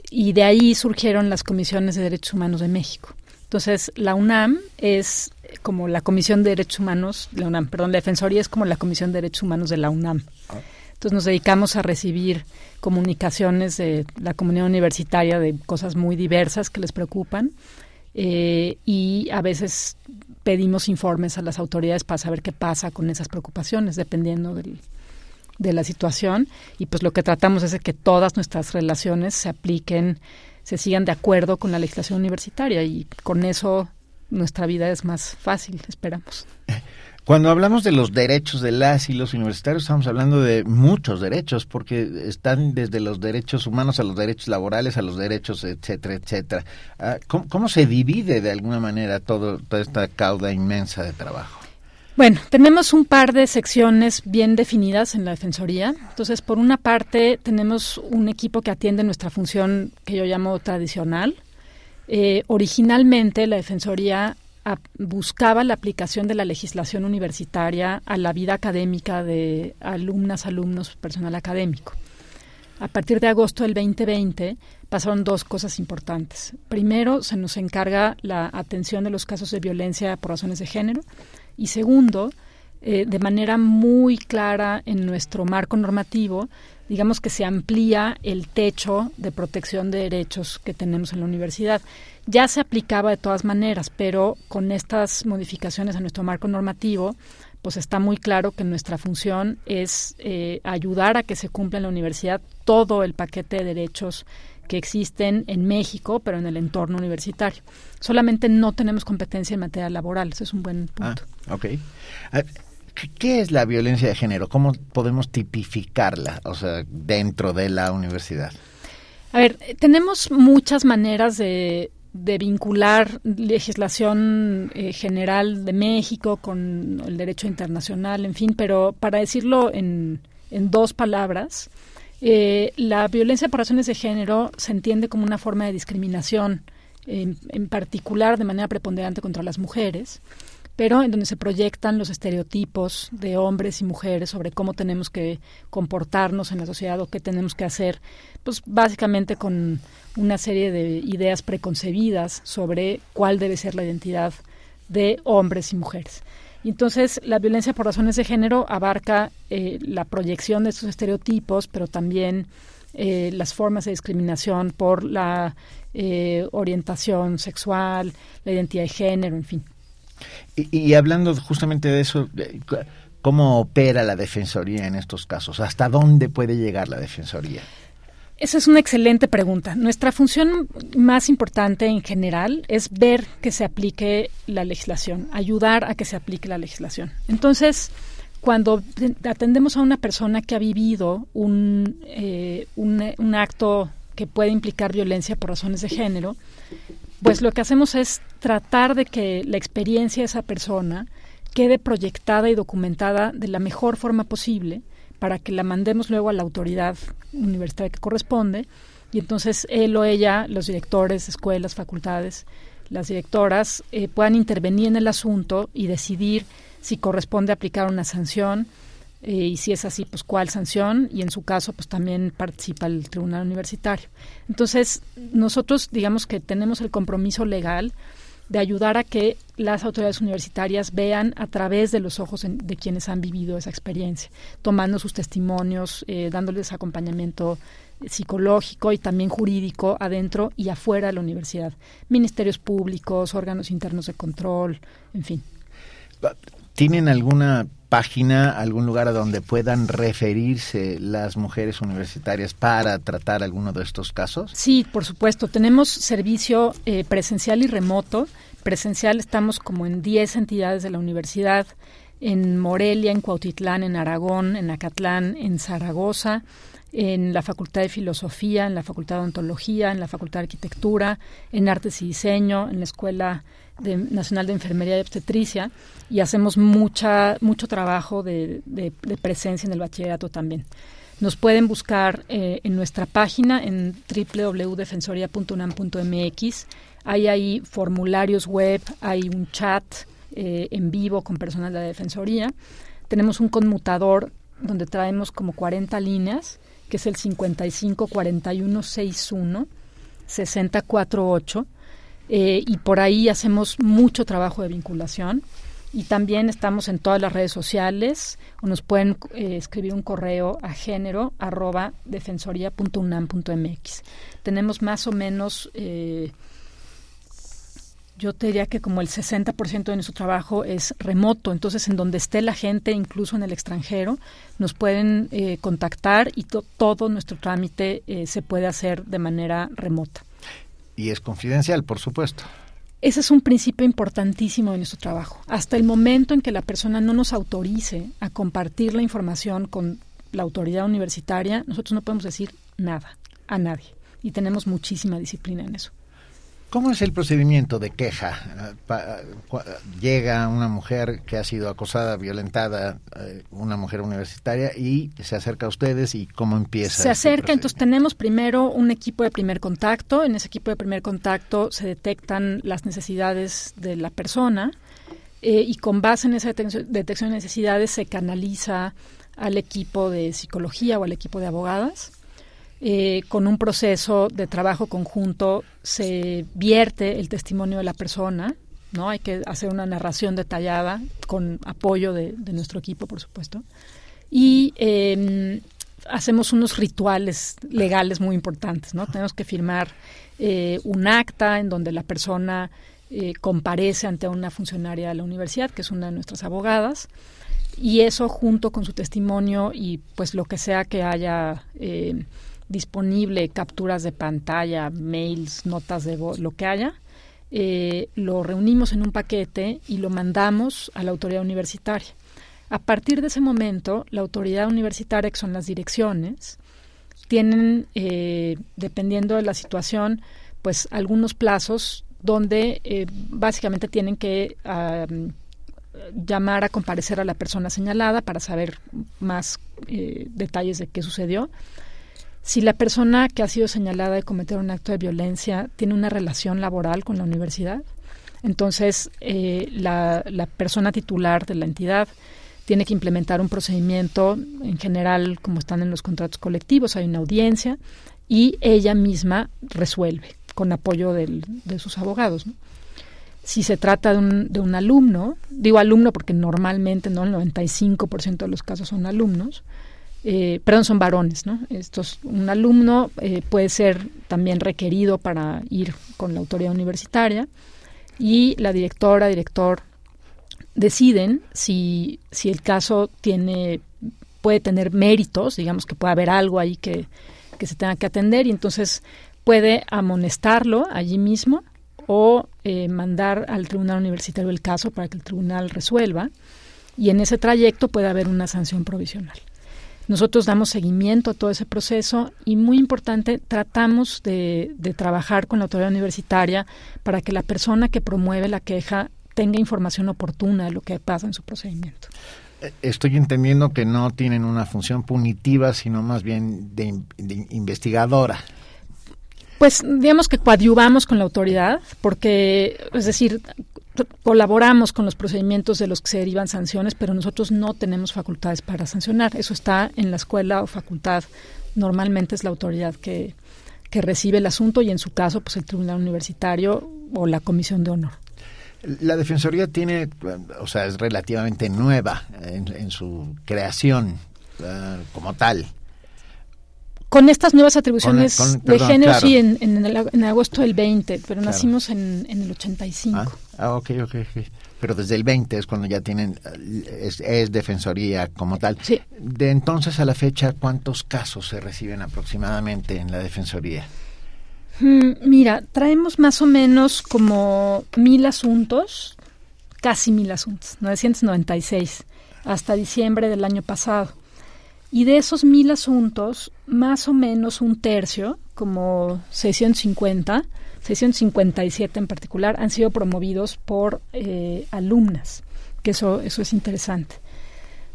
y de ahí surgieron las comisiones de derechos humanos de México. Entonces, la UNAM es como la Comisión de Derechos Humanos, la UNAM, perdón, la Defensoría es como la Comisión de Derechos Humanos de la UNAM. Entonces nos dedicamos a recibir comunicaciones de la comunidad universitaria de cosas muy diversas que les preocupan eh, y a veces pedimos informes a las autoridades para saber qué pasa con esas preocupaciones, dependiendo de la situación. Y pues lo que tratamos es de que todas nuestras relaciones se apliquen, se sigan de acuerdo con la legislación universitaria y con eso nuestra vida es más fácil, esperamos. Cuando hablamos de los derechos de las y los universitarios, estamos hablando de muchos derechos, porque están desde los derechos humanos a los derechos laborales, a los derechos, etcétera, etcétera. Ah, ¿Cómo, se divide de alguna manera todo, toda esta cauda inmensa de trabajo? Bueno, tenemos un par de secciones bien definidas en la Defensoría. Entonces, por una parte, tenemos un equipo que atiende nuestra función que yo llamo tradicional. Eh, originalmente, la Defensoría buscaba la aplicación de la legislación universitaria a la vida académica de alumnas, alumnos, personal académico. A partir de agosto del 2020 pasaron dos cosas importantes. Primero, se nos encarga la atención de los casos de violencia por razones de género. Y segundo, eh, de manera muy clara en nuestro marco normativo, digamos que se amplía el techo de protección de derechos que tenemos en la universidad ya se aplicaba de todas maneras, pero con estas modificaciones a nuestro marco normativo, pues está muy claro que nuestra función es eh, ayudar a que se cumpla en la universidad todo el paquete de derechos que existen en México, pero en el entorno universitario. Solamente no tenemos competencia en materia laboral, ese es un buen punto. Ah, ok. ¿Qué es la violencia de género? ¿Cómo podemos tipificarla, o sea, dentro de la universidad? A ver, tenemos muchas maneras de, de vincular legislación eh, general de México con el derecho internacional, en fin, pero para decirlo en, en dos palabras, eh, la violencia por razones de género se entiende como una forma de discriminación, en particular de manera preponderante contra las mujeres, pero en donde se proyectan los estereotipos de hombres y mujeres sobre cómo tenemos que comportarnos en la sociedad o qué tenemos que hacer, pues básicamente con una serie de ideas preconcebidas sobre cuál debe ser la identidad de hombres y mujeres. Entonces la violencia por razones de género abarca eh, la proyección de estos estereotipos, pero también eh, las formas de discriminación por la eh, orientación sexual, la identidad de género, en fin. Y, hablando justamente de eso, ¿cómo opera la Defensoría en estos casos? ¿Hasta dónde puede llegar la Defensoría? Esa es una excelente pregunta. Nuestra función más importante en general es ver que se aplique la legislación, ayudar a que se aplique la legislación. Entonces, cuando atendemos a una persona que ha vivido un, eh, un acto que puede implicar violencia por razones de género, pues lo que hacemos es tratar de que la experiencia de esa persona quede proyectada y documentada de la mejor forma posible para que la mandemos luego a la autoridad universitaria que corresponde. Y entonces él o ella, los directores, escuelas, facultades, las directoras eh, puedan intervenir en el asunto y decidir si corresponde aplicar una sanción eh, y si es así, pues cuál sanción y en su caso, pues también participa el tribunal universitario. Entonces, nosotros digamos que tenemos el compromiso legal de ayudar a que las autoridades universitarias vean a través de los ojos de quienes han vivido esa experiencia, tomando sus testimonios, eh, dándoles acompañamiento psicológico y también jurídico adentro y afuera de la universidad, ministerios públicos, órganos internos de control, en fin. ¿Tienen alguna página, algún lugar a donde puedan referirse las mujeres universitarias para tratar alguno de estos casos? Sí, por supuesto. Tenemos servicio eh, presencial y remoto. Presencial estamos como en 10 entidades de la universidad, en Morelia, en Cuautitlán, en Aragón, en Acatlán, en Zaragoza, en la Facultad de Filosofía, en la Facultad de Ontología, en la Facultad de Arquitectura, en Artes y Diseño, en la Escuela Nacional de Enfermería y Obstetricia y hacemos mucha, mucho trabajo de, presencia en el bachillerato también. Nos pueden buscar eh, en nuestra página en www.defensoria.unam.mx. Hay ahí formularios web, hay un chat eh, en vivo con personal de la Defensoría. Tenemos un conmutador donde traemos como 40 líneas, que es el 55 41 61 648 y por ahí hacemos mucho trabajo de vinculación y también estamos en todas las redes sociales o nos pueden eh, escribir un correo a género arroba defensoría.unam.mx. Tenemos más o menos, eh, yo te diría que como el 60% de nuestro trabajo es remoto, entonces en donde esté la gente, incluso en el extranjero, nos pueden eh, contactar y todo nuestro trámite se puede hacer de manera remota. Y es confidencial, por supuesto. Ese es un principio importantísimo de nuestro trabajo. Hasta el momento en que la persona no nos autorice a compartir la información con la autoridad universitaria, nosotros no podemos decir nada a nadie. Y tenemos muchísima disciplina en eso. ¿Cómo es el procedimiento de queja? Llega una mujer que ha sido acosada, violentada, eh, una mujer universitaria, y se acerca a ustedes y cómo empieza. Se acerca, entonces tenemos primero un equipo de primer contacto. En ese equipo de primer contacto se detectan las necesidades de la persona eh, y con base en esa detección de necesidades se canaliza al equipo de psicología o al equipo de abogadas eh, con un proceso de trabajo conjunto se vierte el testimonio de la persona, ¿no? Hay que hacer una narración detallada con apoyo de, nuestro equipo, por supuesto. Y em, hacemos unos rituales legales muy importantes, ¿no? Tenemos que firmar eh, un acta en donde la persona eh, comparece ante una funcionaria de la universidad, que es una de nuestras abogadas, y eso junto con su testimonio y pues lo que sea que haya disponible capturas de pantalla, mails, notas de voz, lo que haya, eh, lo reunimos en un paquete y lo mandamos a la autoridad universitaria. A partir de ese momento, la autoridad universitaria, que son las direcciones, tienen, eh, dependiendo de la situación, pues algunos plazos donde eh, básicamente tienen que llamar a comparecer a la persona señalada para saber más detalles de qué sucedió si la persona que ha sido señalada de cometer un acto de violencia tiene una relación laboral con la universidad, entonces eh, la, persona titular de la entidad tiene que implementar un procedimiento, en general, como están en los contratos colectivos, hay una audiencia y ella misma resuelve con apoyo de sus abogados. Si se trata de un, de un alumno, digo alumno porque normalmente no el 95% de los casos son alumnos, eh, perdón, son varones, ¿no? Estos, un alumno eh, puede ser también requerido para ir con la autoridad universitaria y la directora, director deciden si, si el caso tiene puede tener méritos, digamos que puede haber algo ahí que, que se tenga que atender y entonces puede amonestarlo allí mismo o eh, mandar al tribunal universitario el caso para que el tribunal resuelva y en ese trayecto puede haber una sanción provisional. Nosotros damos seguimiento a todo ese proceso y muy importante, tratamos de, trabajar con la autoridad universitaria para que la persona que promueve la queja tenga información oportuna de lo que pasa en su procedimiento. Eh, estoy entendiendo que no tienen una función punitiva, sino más bien de, de investigadora. Pues digamos que coadyuvamos con la autoridad, porque, es decir, colaboramos con los procedimientos de los que se derivan sanciones, pero nosotros no tenemos facultades para sancionar. Eso está en la escuela o facultad. Normalmente es la autoridad que, que recibe el asunto y en su caso, pues el tribunal universitario o la comisión de honor. La Defensoría tiene, o sea, es relativamente nueva en, su creación eh, como tal con estas nuevas atribuciones de género, sí, en, en, agosto del 20, pero nacimos en, en, el 85. Ah, ah ok, ok, Pero desde el 20 es cuando ya tienen, es, defensoría como tal. Sí. De entonces a la fecha, ¿cuántos casos se reciben aproximadamente en la defensoría? Mm, mira, traemos más o menos como mil asuntos, casi mil asuntos, 996, hasta diciembre del año pasado. Y de esos mil asuntos, más o menos un tercio, como 650, 657 en particular, han sido promovidos por eh, alumnas, que eso, eso es interesante.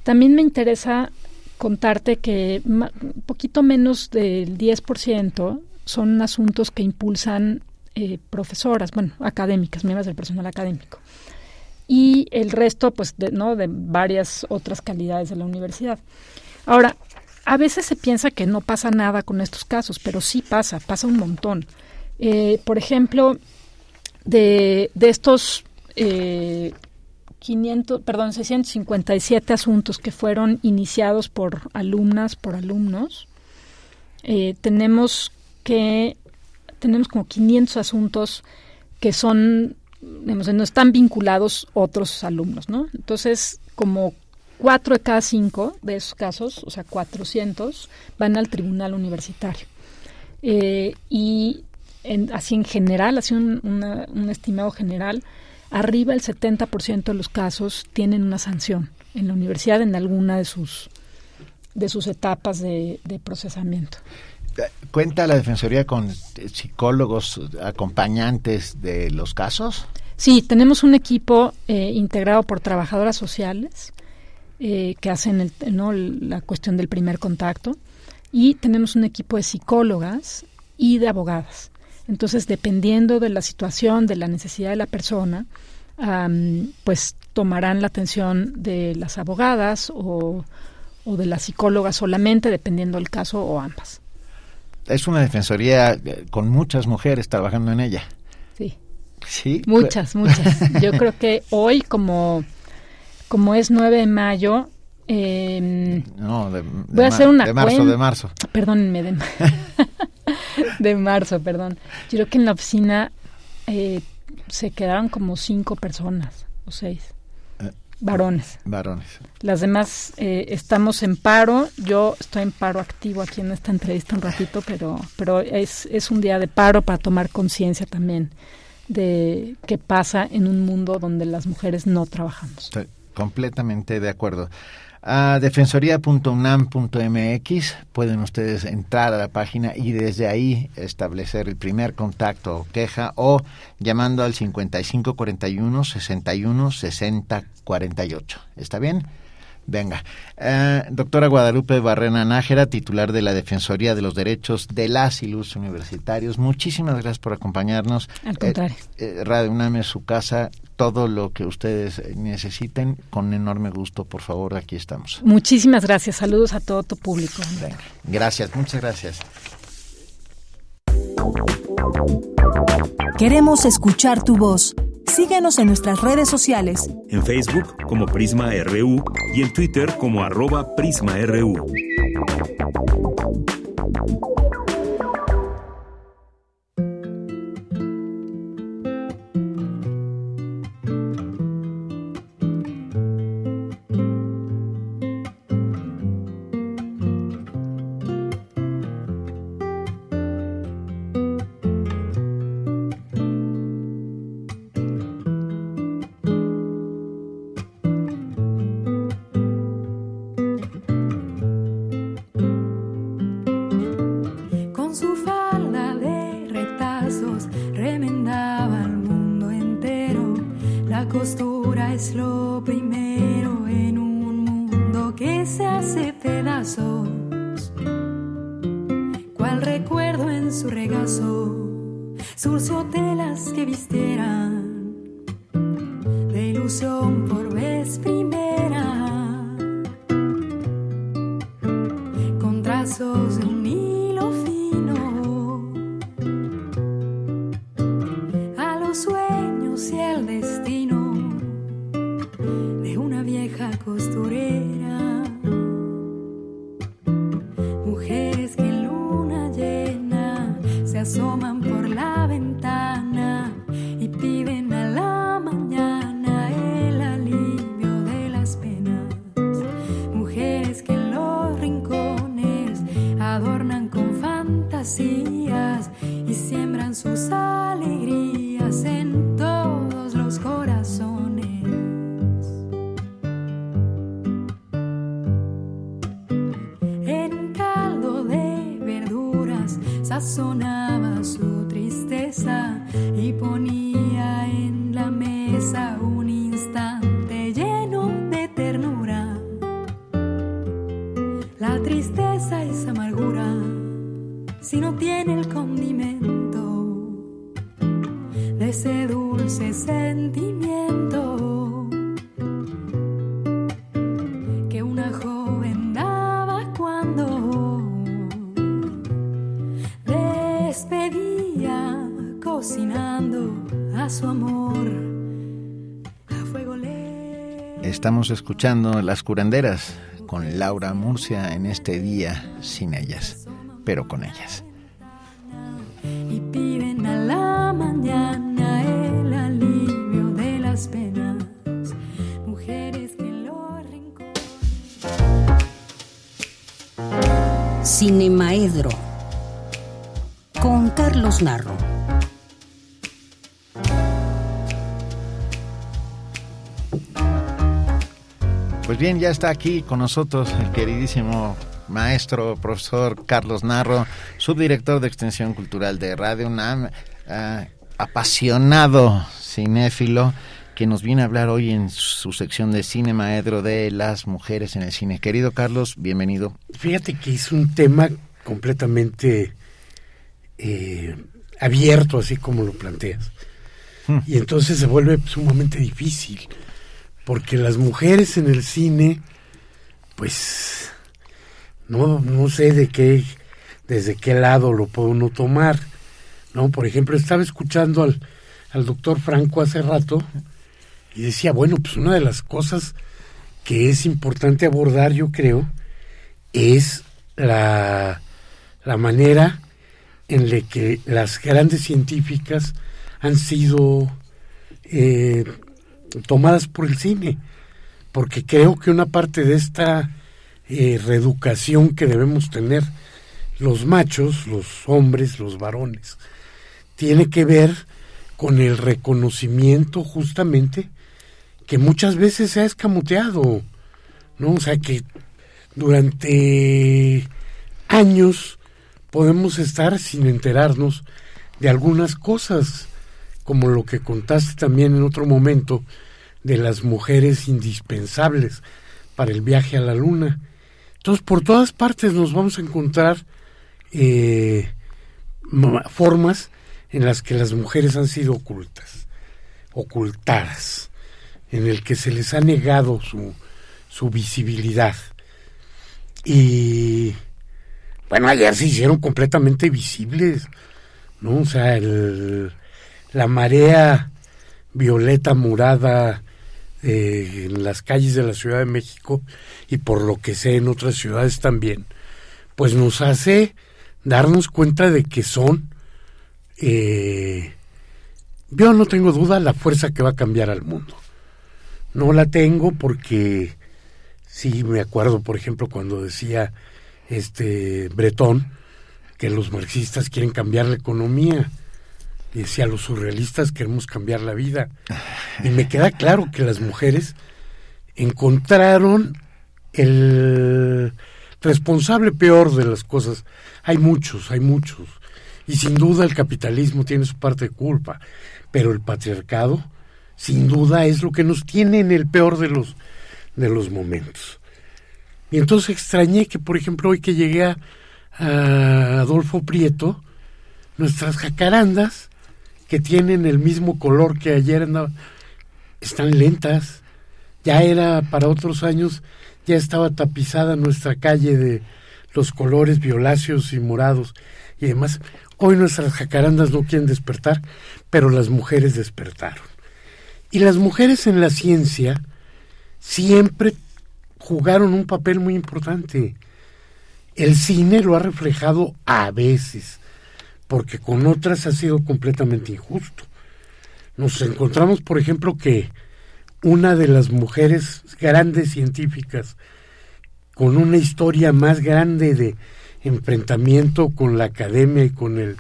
También me interesa contarte que un poquito menos del 10% son asuntos que impulsan eh, profesoras, bueno, académicas, miembros del personal académico. Y el resto, pues, ¿no? de varias otras calidades de la universidad. Ahora, a veces se piensa que no pasa nada con estos casos, pero sí pasa, pasa un montón. Eh, por ejemplo, de, de estos eh, 500, perdón, 657 asuntos que fueron iniciados por alumnas, por alumnos, eh, tenemos que tenemos como 500 asuntos que son, no están vinculados otros alumnos, ¿no? Entonces, como cuatro de cada cinco de esos casos, o sea, 400, van al tribunal universitario. Eh, y así en general, así un, un estimado general, arriba el 70% de los casos tienen una sanción en la universidad en alguna de sus de sus etapas de, procesamiento. ¿Cuenta la Defensoría con psicólogos acompañantes de los casos? Sí, tenemos un equipo eh, integrado por trabajadoras sociales eh, que hacen el, ¿no? la cuestión del primer contacto y tenemos un equipo de psicólogas y de abogadas. Entonces, dependiendo de la situación, de la necesidad de la persona, pues tomarán la atención de las abogadas o, de la psicóloga solamente, dependiendo del caso, o ambas. Es una defensoría eh, con muchas mujeres trabajando en ella. Sí. Sí. Muchas, muchas. Yo creo que hoy, como, como es 9 de mayo, eh, no, de, voy a hacer una de marzo, de marzo. Perdónenme, de, de marzo, perdón. Yo creo que en la oficina eh, se quedaron como cinco personas o seis. Eh, varones. Varones. Las demás eh, estamos en paro. Yo estoy en paro activo aquí en esta entrevista un ratito, pero, pero es, es un día de paro para tomar conciencia también de qué pasa en un mundo donde las mujeres no trabajamos. Estoy completamente de acuerdo a defensoría.unam.mx. Pueden ustedes entrar a la página y desde ahí establecer el primer contacto o queja o llamando al 5541 61 60 48. ¿Está bien? Venga. Eh, doctora Guadalupe Barrena Nájera, titular de la Defensoría de los Derechos de las y los Universitarios, muchísimas gracias por acompañarnos. Al contrario. Eh, eh, Radio UNAM es su casa. Todo lo que ustedes necesiten, con enorme gusto, por favor, aquí estamos. Muchísimas gracias. Saludos a todo tu público. Venga. Gracias, muchas gracias. Queremos escuchar tu voz. Síguenos en nuestras redes sociales. En Facebook como Prisma RU y en Twitter como arroba PrismaRU. Que Escuchando Las Curanderas con Laura Murcia en este día sin ellas, pero con ellas. Bien, ya está aquí con nosotros el queridísimo maestro, profesor Carlos Narro, subdirector de Extensión Cultural de Radio UNAM, eh, apasionado cinéfilo, que nos viene a hablar hoy en su sección de Cine Maedro de las mujeres en el cine. Querido Carlos, bienvenido. Fíjate que es un tema completamente eh, abierto, así como lo planteas. Hmm. Y entonces se vuelve sumamente difícil porque las mujeres en el cine, pues, no, no sé de qué, desde qué lado lo puede uno tomar, ¿no? Por ejemplo, estaba escuchando al, al doctor Franco hace rato y decía, bueno, pues una de las cosas que es importante abordar, yo creo, es la, la manera en la que las grandes científicas han sido eh, tomadas por el cine, porque creo que una parte de esta eh, reeducación que debemos tener los machos, los hombres, los varones, tiene que ver con el reconocimiento justamente que muchas veces se ha escamoteado, ¿no? O sea que durante años podemos estar sin enterarnos de algunas cosas como lo que contaste también en otro momento de las mujeres indispensables para el viaje a la luna. Entonces, por todas partes nos vamos a encontrar eh, formas en las que las mujeres han sido ocultas, ocultadas, en el que se les ha negado su, su visibilidad. Y bueno, ayer se hicieron completamente visibles, ¿no? O sea, el, la marea violeta morada eh, en las calles de la Ciudad de México y por lo que sé en otras ciudades también, pues nos hace darnos cuenta de que son, eh, yo no tengo duda, la fuerza que va a cambiar al mundo. No la tengo porque sí me acuerdo, por ejemplo, cuando decía este Bretón que los marxistas quieren cambiar la economía y decía, los surrealistas queremos cambiar la vida. Y me queda claro que las mujeres encontraron el responsable peor de las cosas. Hay muchos, hay muchos. Y sin duda el capitalismo tiene su parte de culpa. Pero el patriarcado, sin duda, es lo que nos tiene en el peor de los, de los momentos. Y entonces extrañé que, por ejemplo, hoy que llegué a, a Adolfo Prieto, nuestras jacarandas que tienen el mismo color que ayer están lentas. Ya era para otros años, ya estaba tapizada nuestra calle de los colores violáceos y morados y demás. Hoy nuestras jacarandas no quieren despertar, pero las mujeres despertaron. Y las mujeres en la ciencia siempre jugaron un papel muy importante. El cine lo ha reflejado a veces, porque con otras ha sido completamente injusto. Nos encontramos, por ejemplo, que una de las mujeres grandes científicas con una historia más grande de enfrentamiento con la academia y con el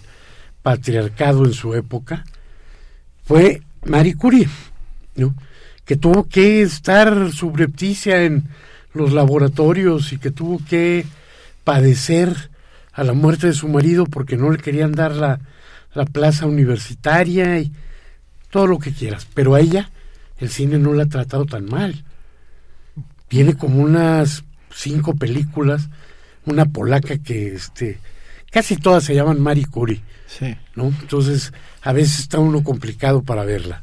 patriarcado en su época fue Marie Curie, ¿no? que tuvo que estar subrepticia en los laboratorios y que tuvo que padecer a la muerte de su marido porque no le querían dar la, la plaza universitaria y todo lo que quieras. Pero a ella el cine no la ha tratado tan mal. Tiene como unas cinco películas, una polaca que este casi todas se llaman Marie Curie. Sí. ¿no? Entonces, a veces está uno complicado para verla.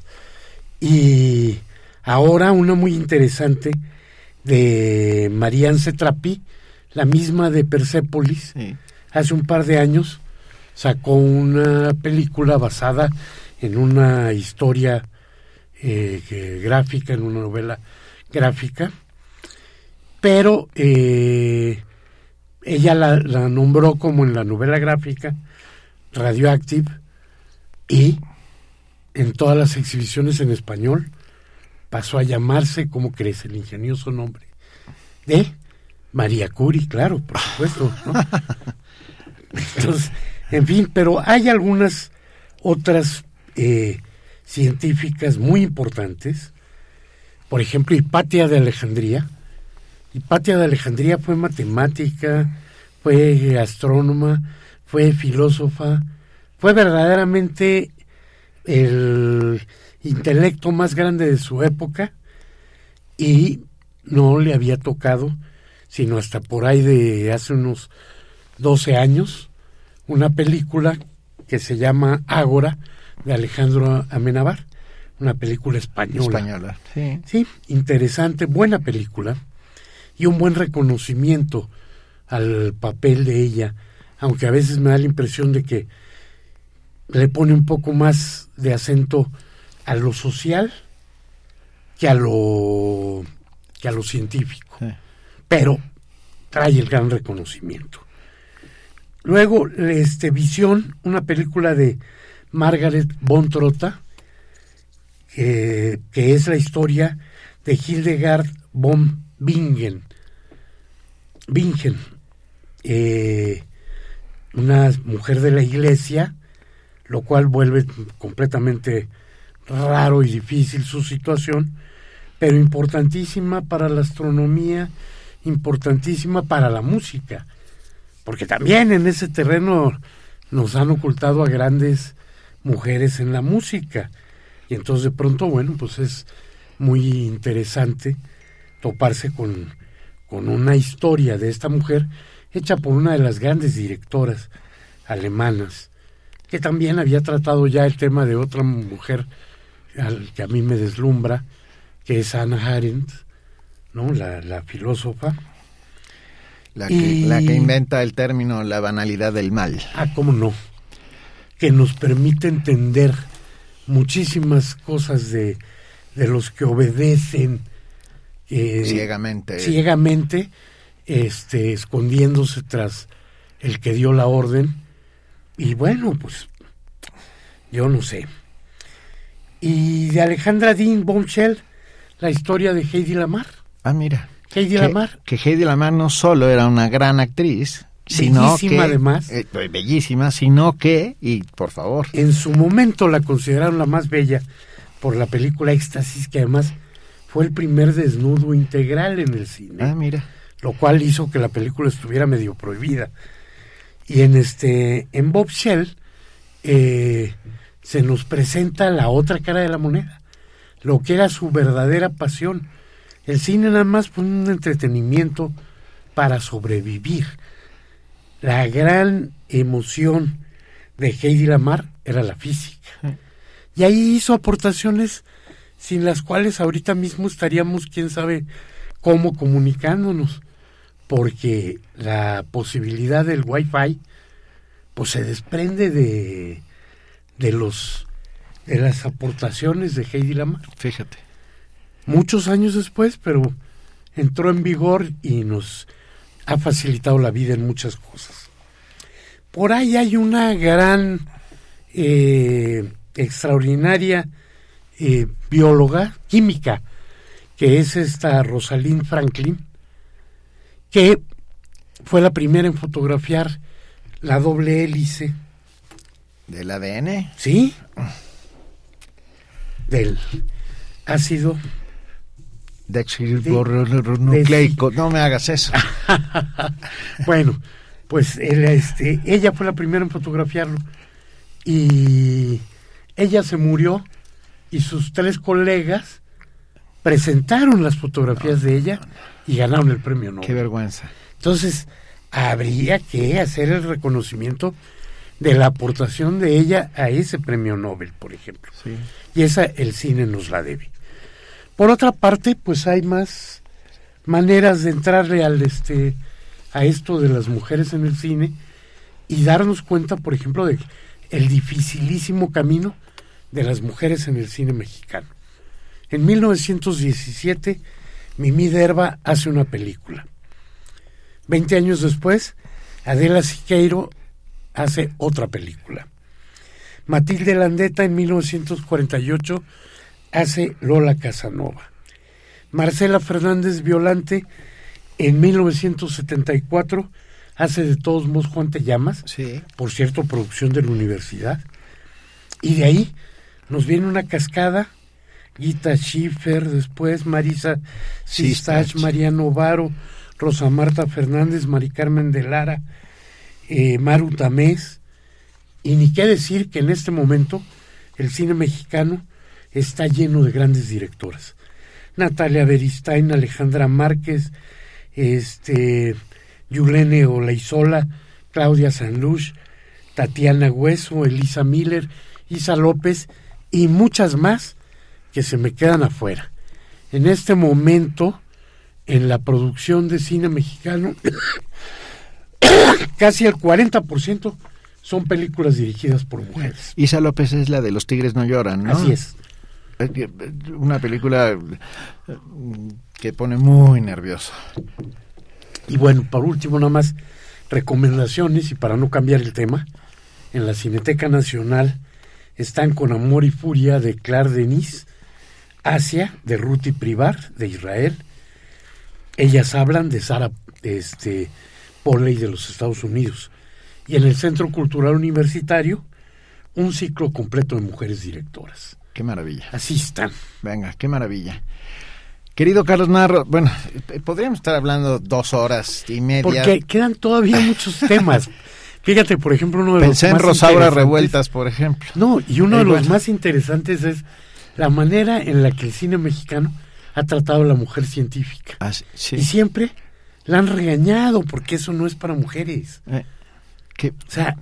Y ahora una muy interesante de Marianne Cetrapi, la misma de Persepolis, hace un par de años sacó una película basada en una historia eh, que- gráfica, en una novela gráfica, pero eh, ella la, nombró como en la novela gráfica Radioactive y en todas las exhibiciones en español pasó a llamarse, ¿cómo crees? El ingenioso nombre de María Curie, claro, por supuesto. ¿no? Entonces, en fin, pero hay algunas otras eh, científicas muy importantes. Por ejemplo, Hipatia de Alejandría. Hipatia de Alejandría fue matemática, fue astrónoma, fue filósofa, fue verdaderamente el intelecto más grande de su época y no le había tocado, sino hasta por ahí de hace unos 12 años, una película que se llama Ágora de Alejandro Amenábar, una película española. Española, sí. Sí, interesante, buena película y un buen reconocimiento al papel de ella, aunque a veces me da la impresión de que le pone un poco más de acento a lo social que a lo que a lo científico, pero trae el gran reconocimiento. Luego, este Visión, una película de Margaret von Trotta, que, que es la historia de Hildegard von Bingen. Bingen, eh, una mujer de la iglesia, lo cual vuelve completamente raro y difícil su situación, pero importantísima para la astronomía, importantísima para la música, porque también en ese terreno nos han ocultado a grandes mujeres en la música. Y entonces de pronto, bueno, pues es muy interesante toparse con, con una historia de esta mujer hecha por una de las grandes directoras alemanas, que también había tratado ya el tema de otra mujer al que a mí me deslumbra, que es Anna Arendt, ¿no? la, la filósofa. La que, Y- la que inventa el término la banalidad del mal. Ah, cómo no. Que nos permite entender muchísimas cosas de, de los que obedecen eh, Ciegamente. ciegamente, este, escondiéndose tras el que dio la orden. Y bueno, pues yo no sé. Y de Alejandra Dean Bombshell, la historia de Heidi Lamar. Ah, mira. Heidi que, Lamar. Que Heidi Lamar no solo era una gran actriz, sino Bellísima, que... además. eh, bellísima, sino que, y por favor, En su momento la consideraron la más bella por la película Éxtasis, que además fue el primer desnudo integral en el cine. Ah, mira. Lo cual hizo que la película estuviera medio prohibida. Y en este, en Bob Shell, eh, se nos presenta la otra cara de la moneda, lo que era su verdadera pasión. El cine nada más fue un entretenimiento para sobrevivir. La gran emoción de Heidi Lamar era la física. Y ahí hizo aportaciones sin las cuales ahorita mismo estaríamos, quién sabe, cómo comunicándonos. Porque la posibilidad del Wi-Fi, pues se desprende de, de los de las aportaciones de Heidi Lamar. Fíjate. Muchos años después, pero entró en vigor y nos ha facilitado la vida en muchas cosas. Por ahí hay una gran, eh, extraordinaria eh, bióloga química, que es esta Rosalind Franklin, que fue la primera en fotografiar la doble hélice. ¿Del ADN? Sí. Del ácido No me hagas eso. bueno, pues él, este, ella fue la primera en fotografiarlo y ella se murió y sus tres colegas presentaron las fotografías de ella y ganaron el premio Nobel. Qué vergüenza. Entonces, habría que hacer el reconocimiento de la aportación de ella a ese premio Nobel, por ejemplo. Y esa el cine nos la debe. Por otra parte, pues hay más maneras de entrarle al este a esto de las mujeres en el cine y darnos cuenta, por ejemplo, de el dificilísimo camino de las mujeres en el cine mexicano. En 1917, Mimi Derba hace una película. Veinte años después, Adela Siqueiro hace otra película. Matilde Landeta en 1948 hace Lola Casanova. Marcela Fernández Violante en 1974 hace de todos modos Juan Te Llamas, por cierto, producción de la universidad. Y de ahí nos viene una cascada, Gita Schiffer, después Marisa Sistach, Mariano Varo, Rosa Marta Fernández, Mari Carmen de Lara, eh, Maru Tamés, y ni qué decir que en este momento el cine mexicano está lleno de grandes directoras. Natalia Beristain, Alejandra Márquez, este, Yulene Olaizola, Claudia Sanlush, Tatiana Hueso, Elisa Miller, Isa López y muchas más que se me quedan afuera. En este momento, en la producción de cine mexicano, casi el 40% son películas dirigidas por mujeres. Isa López es la de Los Tigres No Lloran, ¿no? Así es. Una película que pone muy nervioso. Y bueno, por último, nada más recomendaciones y para no cambiar el tema, en la Cineteca Nacional están con Amor y Furia de Claire Denis, Asia de Ruti Privar de Israel. Ellas hablan de Sara este, Polley de los Estados Unidos. Y en el Centro Cultural Universitario, un ciclo completo de mujeres directoras. Qué maravilla. Así están. Venga, qué maravilla. Querido Carlos Narro, bueno, podríamos estar hablando dos horas y media. Porque quedan todavía muchos temas. Fíjate, por ejemplo, uno de Pensé los en más Rosaura interesantes- Revueltas, por ejemplo. No, y uno Eh, de los bueno. más interesantes es la manera en la que el cine mexicano ha tratado a la mujer científica. Ah, Y siempre la han regañado porque eso no es para mujeres. Eh, O sea,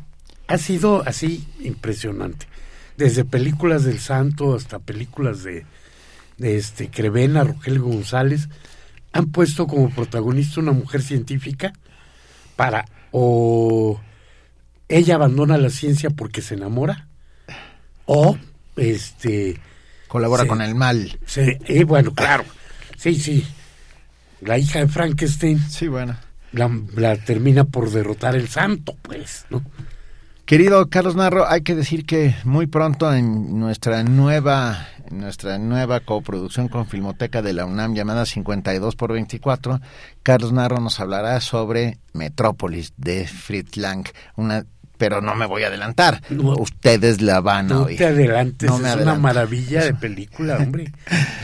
ha sido así impresionante. Desde películas del Santo hasta películas de, de este Crevena, Rogelio González, han puesto como protagonista una mujer científica para o ella abandona la ciencia porque se enamora o este Colabora se- con el mal. se- eh, bueno, claro. Sí, sí. La hija de Frankenstein. Sí, bueno. La, la termina por derrotar el santo, pues, ¿no? Querido Carlos Narro, hay que decir que muy pronto en nuestra nueva en nuestra nueva coproducción con Filmoteca de la UNAM llamada 52 por 24, Carlos Narro nos hablará sobre Metrópolis de Fritz Lang, una pero no me voy a adelantar. Ustedes la van a No oír. te adelantes, No es una maravilla de película, hombre.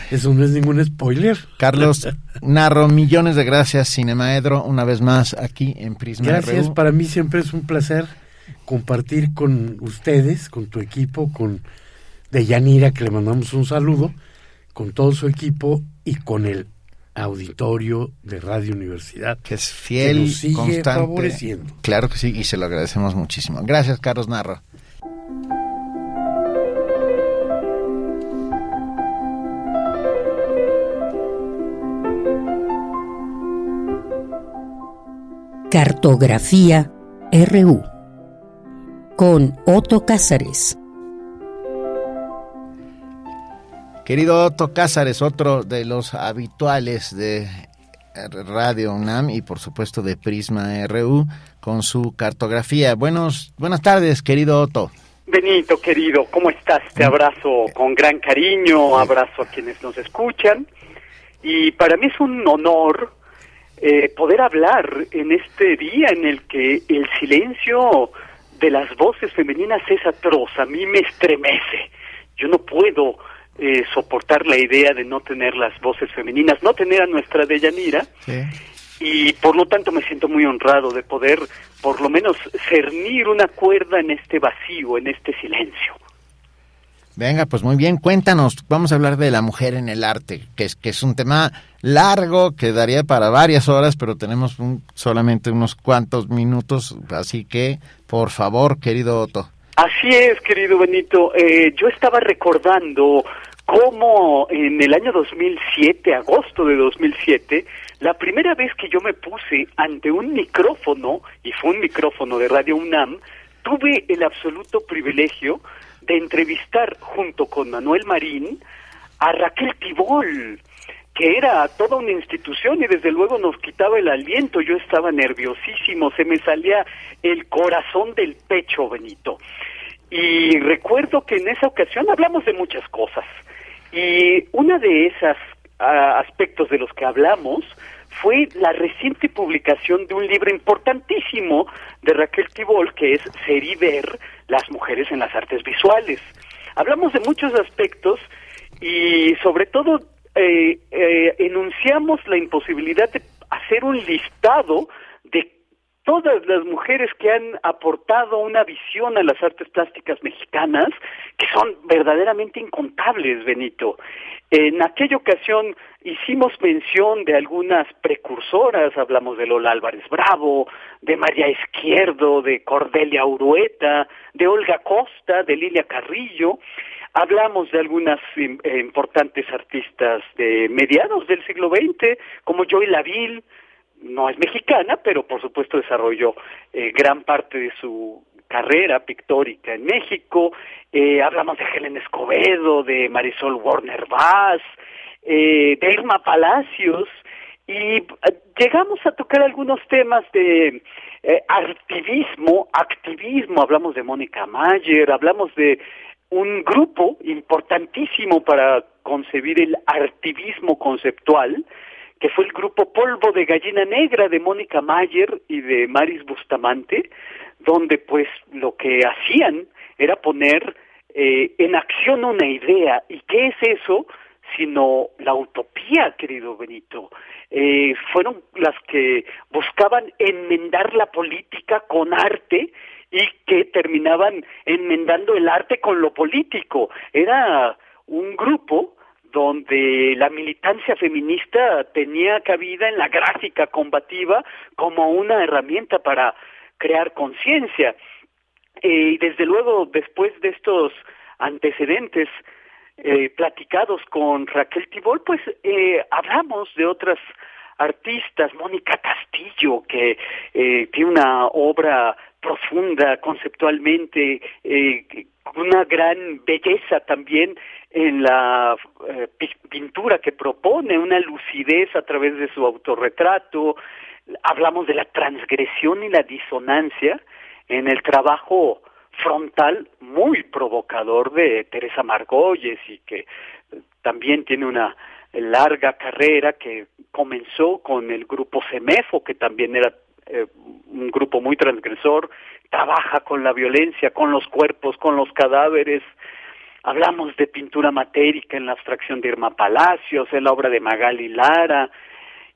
Eso no es ningún spoiler. Carlos Narro, millones de gracias, Cinemaedro, una vez más aquí en Prisma Gracias, RU. para mí siempre es un placer compartir con ustedes, con tu equipo, con Deyanira, que le mandamos un saludo, con todo su equipo y con el auditorio de Radio Universidad. Que es fiel, nos sigue constante. favoreciendo. Claro que sí, y se lo agradecemos muchísimo. Gracias, Carlos Narro. Cartografía RU con Otto Cázares. Querido Otto Cázares, otro de los habituales de Radio UNAM y por supuesto de Prisma RU con su cartografía. Buenos, buenas tardes, querido Otto. Benito, querido, ¿cómo estás? Te abrazo con gran cariño, abrazo a quienes nos escuchan. Y para mí es un honor eh, poder hablar en este día en el que el silencio de las voces femeninas es atroz, a mí me estremece. Yo no puedo eh, soportar la idea de no tener las voces femeninas, no tener a nuestra Deyanira, y por lo tanto me siento muy honrado de poder por lo menos cernir una cuerda en este vacío, en este silencio. Venga, pues muy bien, cuéntanos, vamos a hablar de la mujer en el arte, que es, que es un tema largo, que daría para varias horas, pero tenemos un- solamente unos cuantos minutos, así que, por favor, querido Otto. Así es, querido Benito. Eh, yo estaba recordando cómo en el año 2007, agosto de 2007, la primera vez que yo me puse ante un micrófono, y fue un micrófono de Radio UNAM, tuve el absoluto privilegio de entrevistar junto con Manuel Marín a Raquel Tibol, que era toda una institución y desde luego nos quitaba el aliento. Yo estaba nerviosísimo, se me salía el corazón del pecho, Benito. Y recuerdo que en esa ocasión hablamos de muchas cosas. Y una de esas aspectos de los que hablamos fue la reciente publicación de un libro importantísimo de Raquel Tibol, que es Ser y Ver, las mujeres en las artes visuales. Hablamos de muchos aspectos y sobre todo eh, eh, enunciamos la imposibilidad de hacer un listado de todas las mujeres que han aportado una visión a las artes plásticas mexicanas, que son verdaderamente incontables, Benito. En aquella ocasión hicimos mención de algunas precursoras, hablamos de Lola Álvarez Bravo, de María Izquierdo, de Cordelia Urueta, de Olga Costa, de Lilia Carrillo, Hablamos de algunas eh, importantes artistas de mediados del siglo XX, como Joy Laville, no es mexicana, pero por supuesto desarrolló eh, gran parte de su carrera pictórica en México. Eh, hablamos de Helen Escobedo, de Marisol Warner Vaz, eh, de Irma Palacios, y llegamos a tocar algunos temas de activismo, activismo, hablamos de Mónica Mayer, hablamos de un grupo importantísimo para concebir el activismo conceptual, que fue el grupo Polvo de Gallina Negra de Mónica Mayer y de Maris Bustamante, donde pues lo que hacían era poner eh, en acción una idea. ¿Y qué es eso? sino la utopía, querido Benito. Eh, fueron las que buscaban enmendar la política con arte y que terminaban enmendando el arte con lo político. Era un grupo donde la militancia feminista tenía cabida en la gráfica combativa como una herramienta para crear conciencia. Eh, y desde luego, después de estos antecedentes eh, platicados con Raquel Tibol, pues eh, hablamos de otras artistas, Mónica Castillo, que tiene una obra profunda conceptualmente, una gran belleza también en la eh, pintura que propone, una lucidez a través de su autorretrato, hablamos de la transgresión y la disonancia en el trabajo frontal muy provocador de Teresa Margolles y que también tiene una larga carrera que comenzó con el grupo CEMEFO, que también era eh, un grupo muy transgresor, trabaja con la violencia, con los cuerpos, con los cadáveres, Hablamos de pintura matérica en la abstracción de Irma Palacios, en la obra de Magali Lara.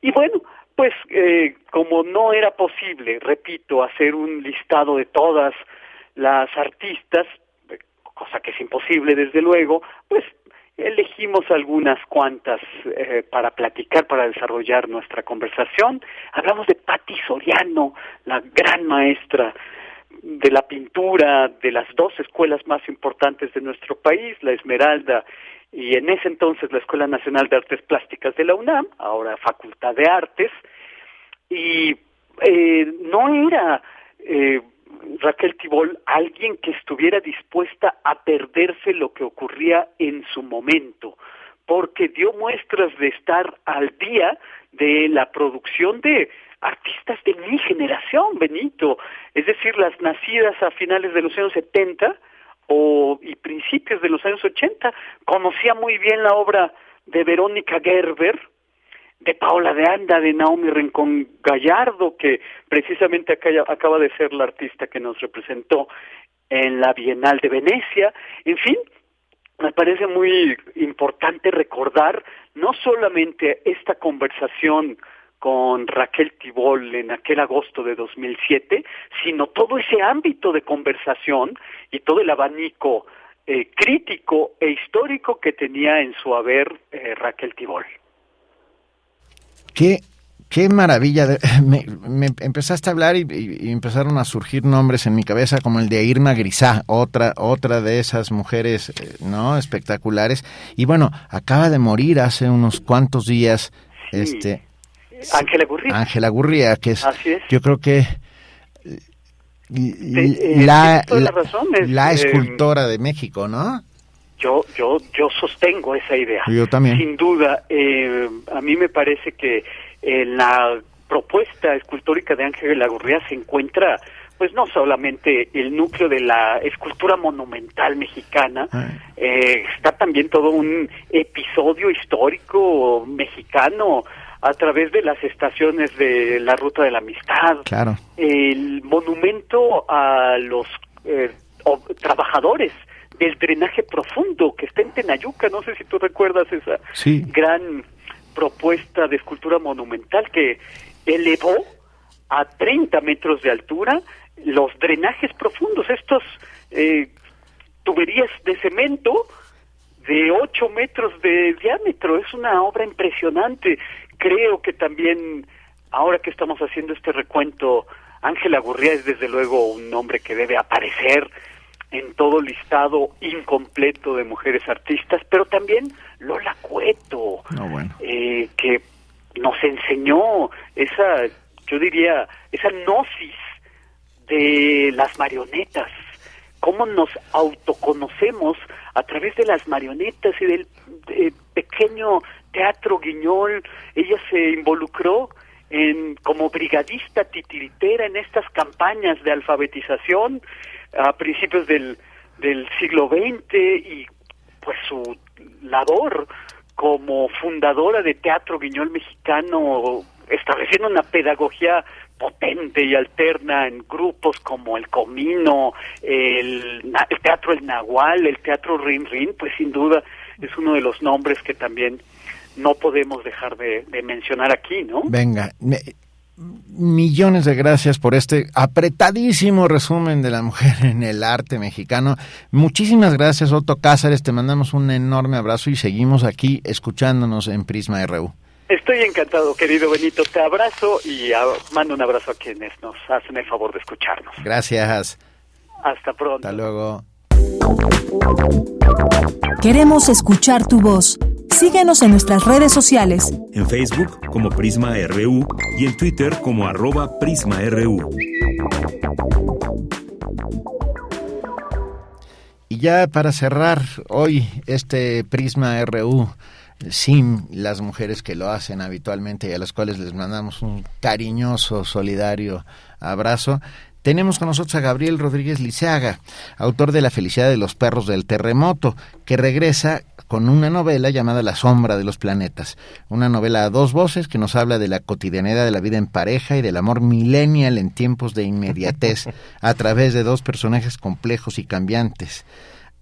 Y bueno, pues eh, como no era posible, repito, hacer un listado de todas las artistas, cosa que es imposible desde luego, pues elegimos algunas cuantas eh, para platicar, para desarrollar nuestra conversación. Hablamos de Patti Soriano, la gran maestra de la pintura de las dos escuelas más importantes de nuestro país, la Esmeralda y en ese entonces la Escuela Nacional de Artes Plásticas de la UNAM, ahora Facultad de Artes, y eh, no era eh, Raquel Tibol alguien que estuviera dispuesta a perderse lo que ocurría en su momento, porque dio muestras de estar al día de la producción de artistas de mi generación, Benito, es decir, las nacidas a finales de los años 70 o, y principios de los años 80. Conocía muy bien la obra de Verónica Gerber, de Paola de Anda, de Naomi Rincón Gallardo, que precisamente acaba de ser la artista que nos representó en la Bienal de Venecia. En fin, me parece muy importante recordar no solamente esta conversación con Raquel Tibol en aquel agosto de 2007, sino todo ese ámbito de conversación y todo el abanico eh, crítico e histórico que tenía en su haber eh, Raquel Tibol. Qué, qué maravilla. Me, empezaste a hablar y, empezaron a surgir nombres en mi cabeza como el de Irma Grisá, otra, otra de esas mujeres eh, no espectaculares. Y bueno, acaba de morir hace unos cuantos días este Ángela Gurría. Ángela Gurría, que es, yo creo que Eh, la, la la- es, eh, escultora de México, ¿no? Yo, yo, yo sostengo esa idea. Yo también. Sin duda, eh, a mí me parece que en la propuesta escultórica de Ángel Lagurría se encuentra, pues no solamente el núcleo de la escultura monumental mexicana, eh, está también todo un episodio histórico mexicano a través de las estaciones de la Ruta de la Amistad, Claro. el monumento a los eh, trabajadores del drenaje profundo que está en Tenayuca. No sé si tú recuerdas esa Sí. gran propuesta de escultura monumental que elevó a 30 metros de altura los drenajes profundos, estos eh, tuberías de cemento de 8 metros de diámetro. Es una obra impresionante. Creo que también, ahora que estamos haciendo este recuento, Ángela Gurría es desde luego un nombre que debe aparecer en todo listado incompleto de mujeres artistas, pero también Lola Cueto, No, bueno. eh, que nos enseñó esa, yo diría, esa gnosis de las marionetas, cómo nos autoconocemos a través de las marionetas y del pequeño teatro guiñol. Ella se involucró en como brigadista titiritera en estas campañas de alfabetización a principios del, del siglo XX y pues su labor como fundadora de Teatro Guiñol Mexicano, estableciendo una pedagogía potente y alterna en grupos como el Comino, el, el Teatro El Nahual, el Teatro Rin Rin, pues sin duda es uno de los nombres que también no podemos dejar de, de mencionar aquí, ¿no? Venga, me- millones de gracias por este apretadísimo resumen de la mujer en el arte mexicano. Muchísimas gracias, Otto Cázares. Te mandamos un enorme abrazo y seguimos aquí escuchándonos en Prisma RU. Estoy encantado, querido Benito. Te abrazo y ah, mando un abrazo a quienes nos hacen el favor de escucharnos. Gracias. Hasta pronto. Hasta luego. Queremos escuchar tu voz. Síguenos en nuestras redes sociales. En Facebook como Prisma RU y en Twitter como arroba PrismaRU. Y ya para cerrar hoy este Prisma RU sin las mujeres que lo hacen habitualmente y a las cuales les mandamos un cariñoso, solidario abrazo, tenemos con nosotros a Gabriel Rodríguez Liceaga, autor de La felicidad de los perros del terremoto, que regresa con una novela llamada La sombra de los planetas, una novela a dos voces que nos habla de la cotidianidad de la vida en pareja y del amor millennial en tiempos de inmediatez a través de dos personajes complejos y cambiantes.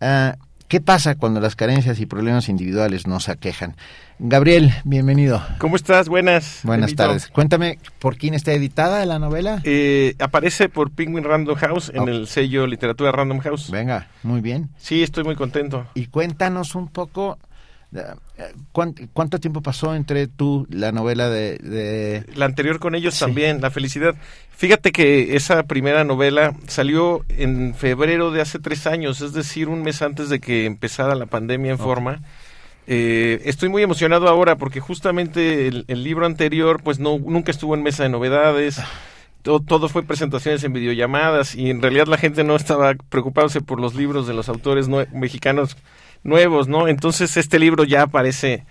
Ah, ¿Qué pasa cuando las carencias y problemas individuales nos aquejan? Gabriel, bienvenido. ¿Cómo estás? Buenas. Buenas tardes. Cuéntame, ¿por quién está editada la novela? Eh, aparece por Penguin Random House en Oh. el sello Literatura Random House. Venga, muy bien. Sí, estoy muy contento. Y cuéntanos un poco, ¿cuán- ¿cuánto tiempo pasó entre tú, la novela de... de- La anterior con ellos también, La Felicidad. Fíjate que esa primera novela salió en febrero de hace tres años, es decir, un mes antes de que empezara la pandemia en forma. Eh, estoy muy emocionado ahora porque justamente el, el libro anterior pues no nunca estuvo en mesa de novedades. To- Todo, fue presentaciones en videollamadas y en realidad la gente no estaba preocupándose por los libros de los autores nue- mexicanos nuevos, ¿no? Entonces este libro ya aparece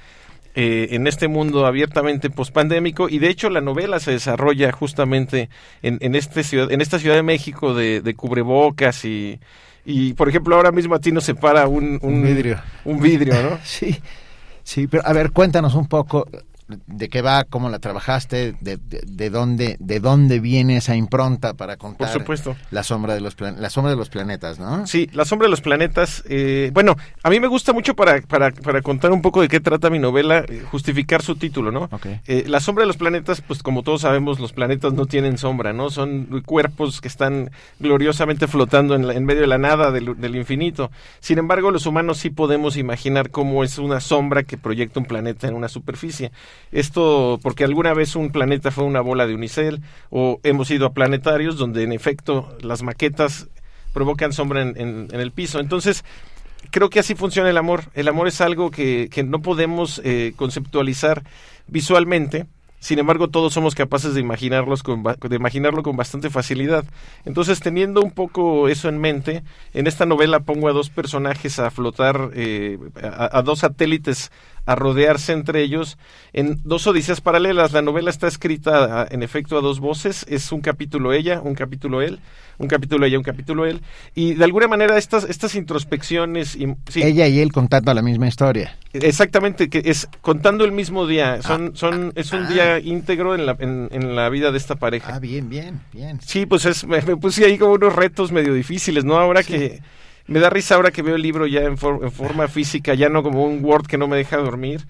eh, en este mundo abiertamente pospandémico y de hecho la novela se desarrolla justamente en, en, este ciudad, en esta Ciudad de México de, de cubrebocas y, y por ejemplo ahora mismo a ti nos separa un, Un vidrio. Un vidrio, ¿no? sí, sí, pero a ver, cuéntanos un poco de qué va, cómo la trabajaste, de, de, de dónde de dónde viene esa impronta para contar Por supuesto. la sombra de los la sombra de los planetas, ¿no? Sí, La sombra de los planetas. eh, bueno, a mí me gusta mucho para, para, para contar un poco de qué trata mi novela, eh, justificar su título, ¿no? Eh, la sombra de los planetas, pues como todos sabemos, los planetas no tienen sombra, ¿no? Son cuerpos que están gloriosamente flotando en, la- en medio de la nada, del, del infinito. Sin embargo, los humanos sí podemos imaginar cómo es una sombra que proyecta un planeta en una superficie. Esto porque alguna vez un planeta fue una bola de unicel o hemos ido a planetarios donde en efecto las maquetas provocan sombra en, en- el piso. Entonces, creo que así funciona el amor. El amor es algo que, que no podemos eh, conceptualizar visualmente. sin embargo todos somos capaces de imaginarlos con, de imaginarlo con bastante facilidad. Entonces, teniendo un poco eso en mente, en esta novela pongo a dos personajes a flotar, eh, a dos satélites a rodearse entre ellos en dos odiseas paralelas. La novela está escrita en efecto a dos voces, es un capítulo ella, un capítulo él, un capítulo ella, un capítulo él, y de alguna manera estas, estas introspecciones... y- sí, Ella y él contando la misma historia. Exactamente, que es contando el mismo día, son, son, es un día íntegro en la, en, en la vida de esta pareja. Ah, bien, bien, bien. Sí, pues es, me, me puse ahí como unos retos medio difíciles, ¿no? Ahora que me da risa ahora que veo el libro ya en, en forma física, ya no como un Word que no me deja dormir.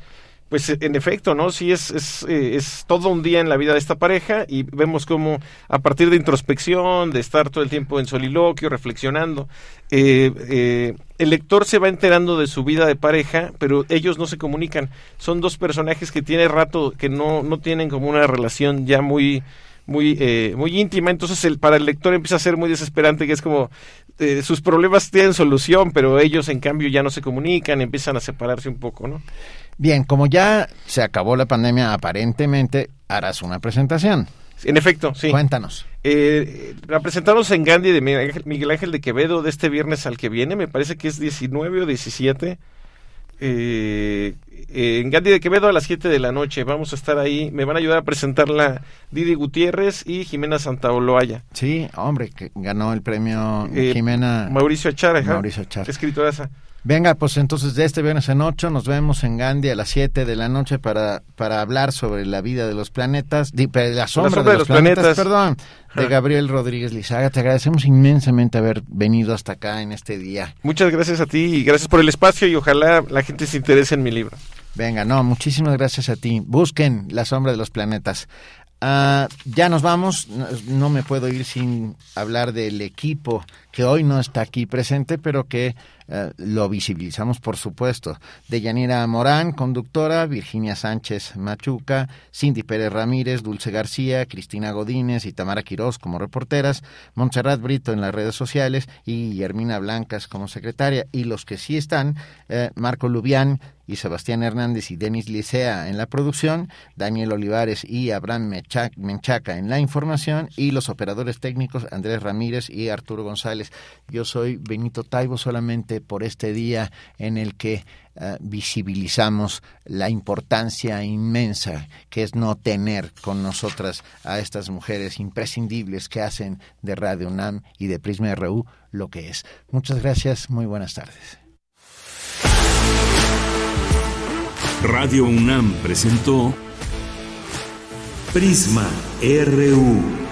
Pues eh, en efecto, ¿no? Sí, es, es, eh, es todo un día en la vida de esta pareja y vemos cómo a partir de introspección, de estar todo el tiempo en soliloquio, reflexionando, eh, eh, el lector se va enterando de su vida de pareja, pero ellos no se comunican. Son dos personajes que tiene rato que no, no tienen como una relación ya muy muy eh, muy íntima entonces el, para el lector empieza a ser muy desesperante que es como eh, sus problemas tienen solución pero ellos en cambio ya no se comunican empiezan a separarse un poco no Bien, como ya se acabó la pandemia, aparentemente harás una presentación. en efecto sí Cuéntanos. Eh, la presentamos en Gandhi de Miguel Ángel, de Quevedo de este viernes al que viene, me parece que es 19 o 17. Eh, en Gandhi de Quevedo a las 7 de la noche. Vamos a estar ahí. Me van a ayudar a presentarla Didi Gutiérrez y Jimena Santaoloaya. Sí, hombre, que ganó el premio Eh, Jimena. Mauricio Achara. Mauricio Achara. Escritora esa. Venga, pues entonces de este viernes en 8 nos vemos en Gandhi a las 7 de la noche para, para hablar sobre la vida de los planetas, di- pe- la sombra, de, los planetas, perdón, de. Gabriel Rodríguez Lizaga. Te agradecemos inmensamente haber venido hasta acá en este día. Muchas gracias a ti y gracias por el espacio y ojalá la gente se interese en mi libro. Venga, no, muchísimas gracias a ti. Busquen La sombra de los planetas. Ah, ya nos vamos. No, no me puedo ir sin hablar del equipo que hoy no está aquí presente, pero que eh, lo visibilizamos, por supuesto. De Yanira Morán, conductora, Virginia Sánchez Machuca, Cindy Pérez Ramírez, Dulce García, Cristina Godínez y Tamara Quirós como reporteras, Montserrat Brito en las redes sociales y Guillermina Blancas como secretaria. Y los que sí están, eh, Marco Lubián y Sebastián Hernández y Denis Licea en la producción, Daniel Olivares y Abraham Menchaca en la información y los operadores técnicos Andrés Ramírez y Arturo González. Yo soy Benito Taibo solamente por este día en el que eh, visibilizamos la importancia inmensa que es no tener con nosotras a estas mujeres imprescindibles que hacen de Radio UNAM y de Prisma RU lo que es. Muchas gracias, muy buenas tardes. Radio UNAM presentó Prisma RU.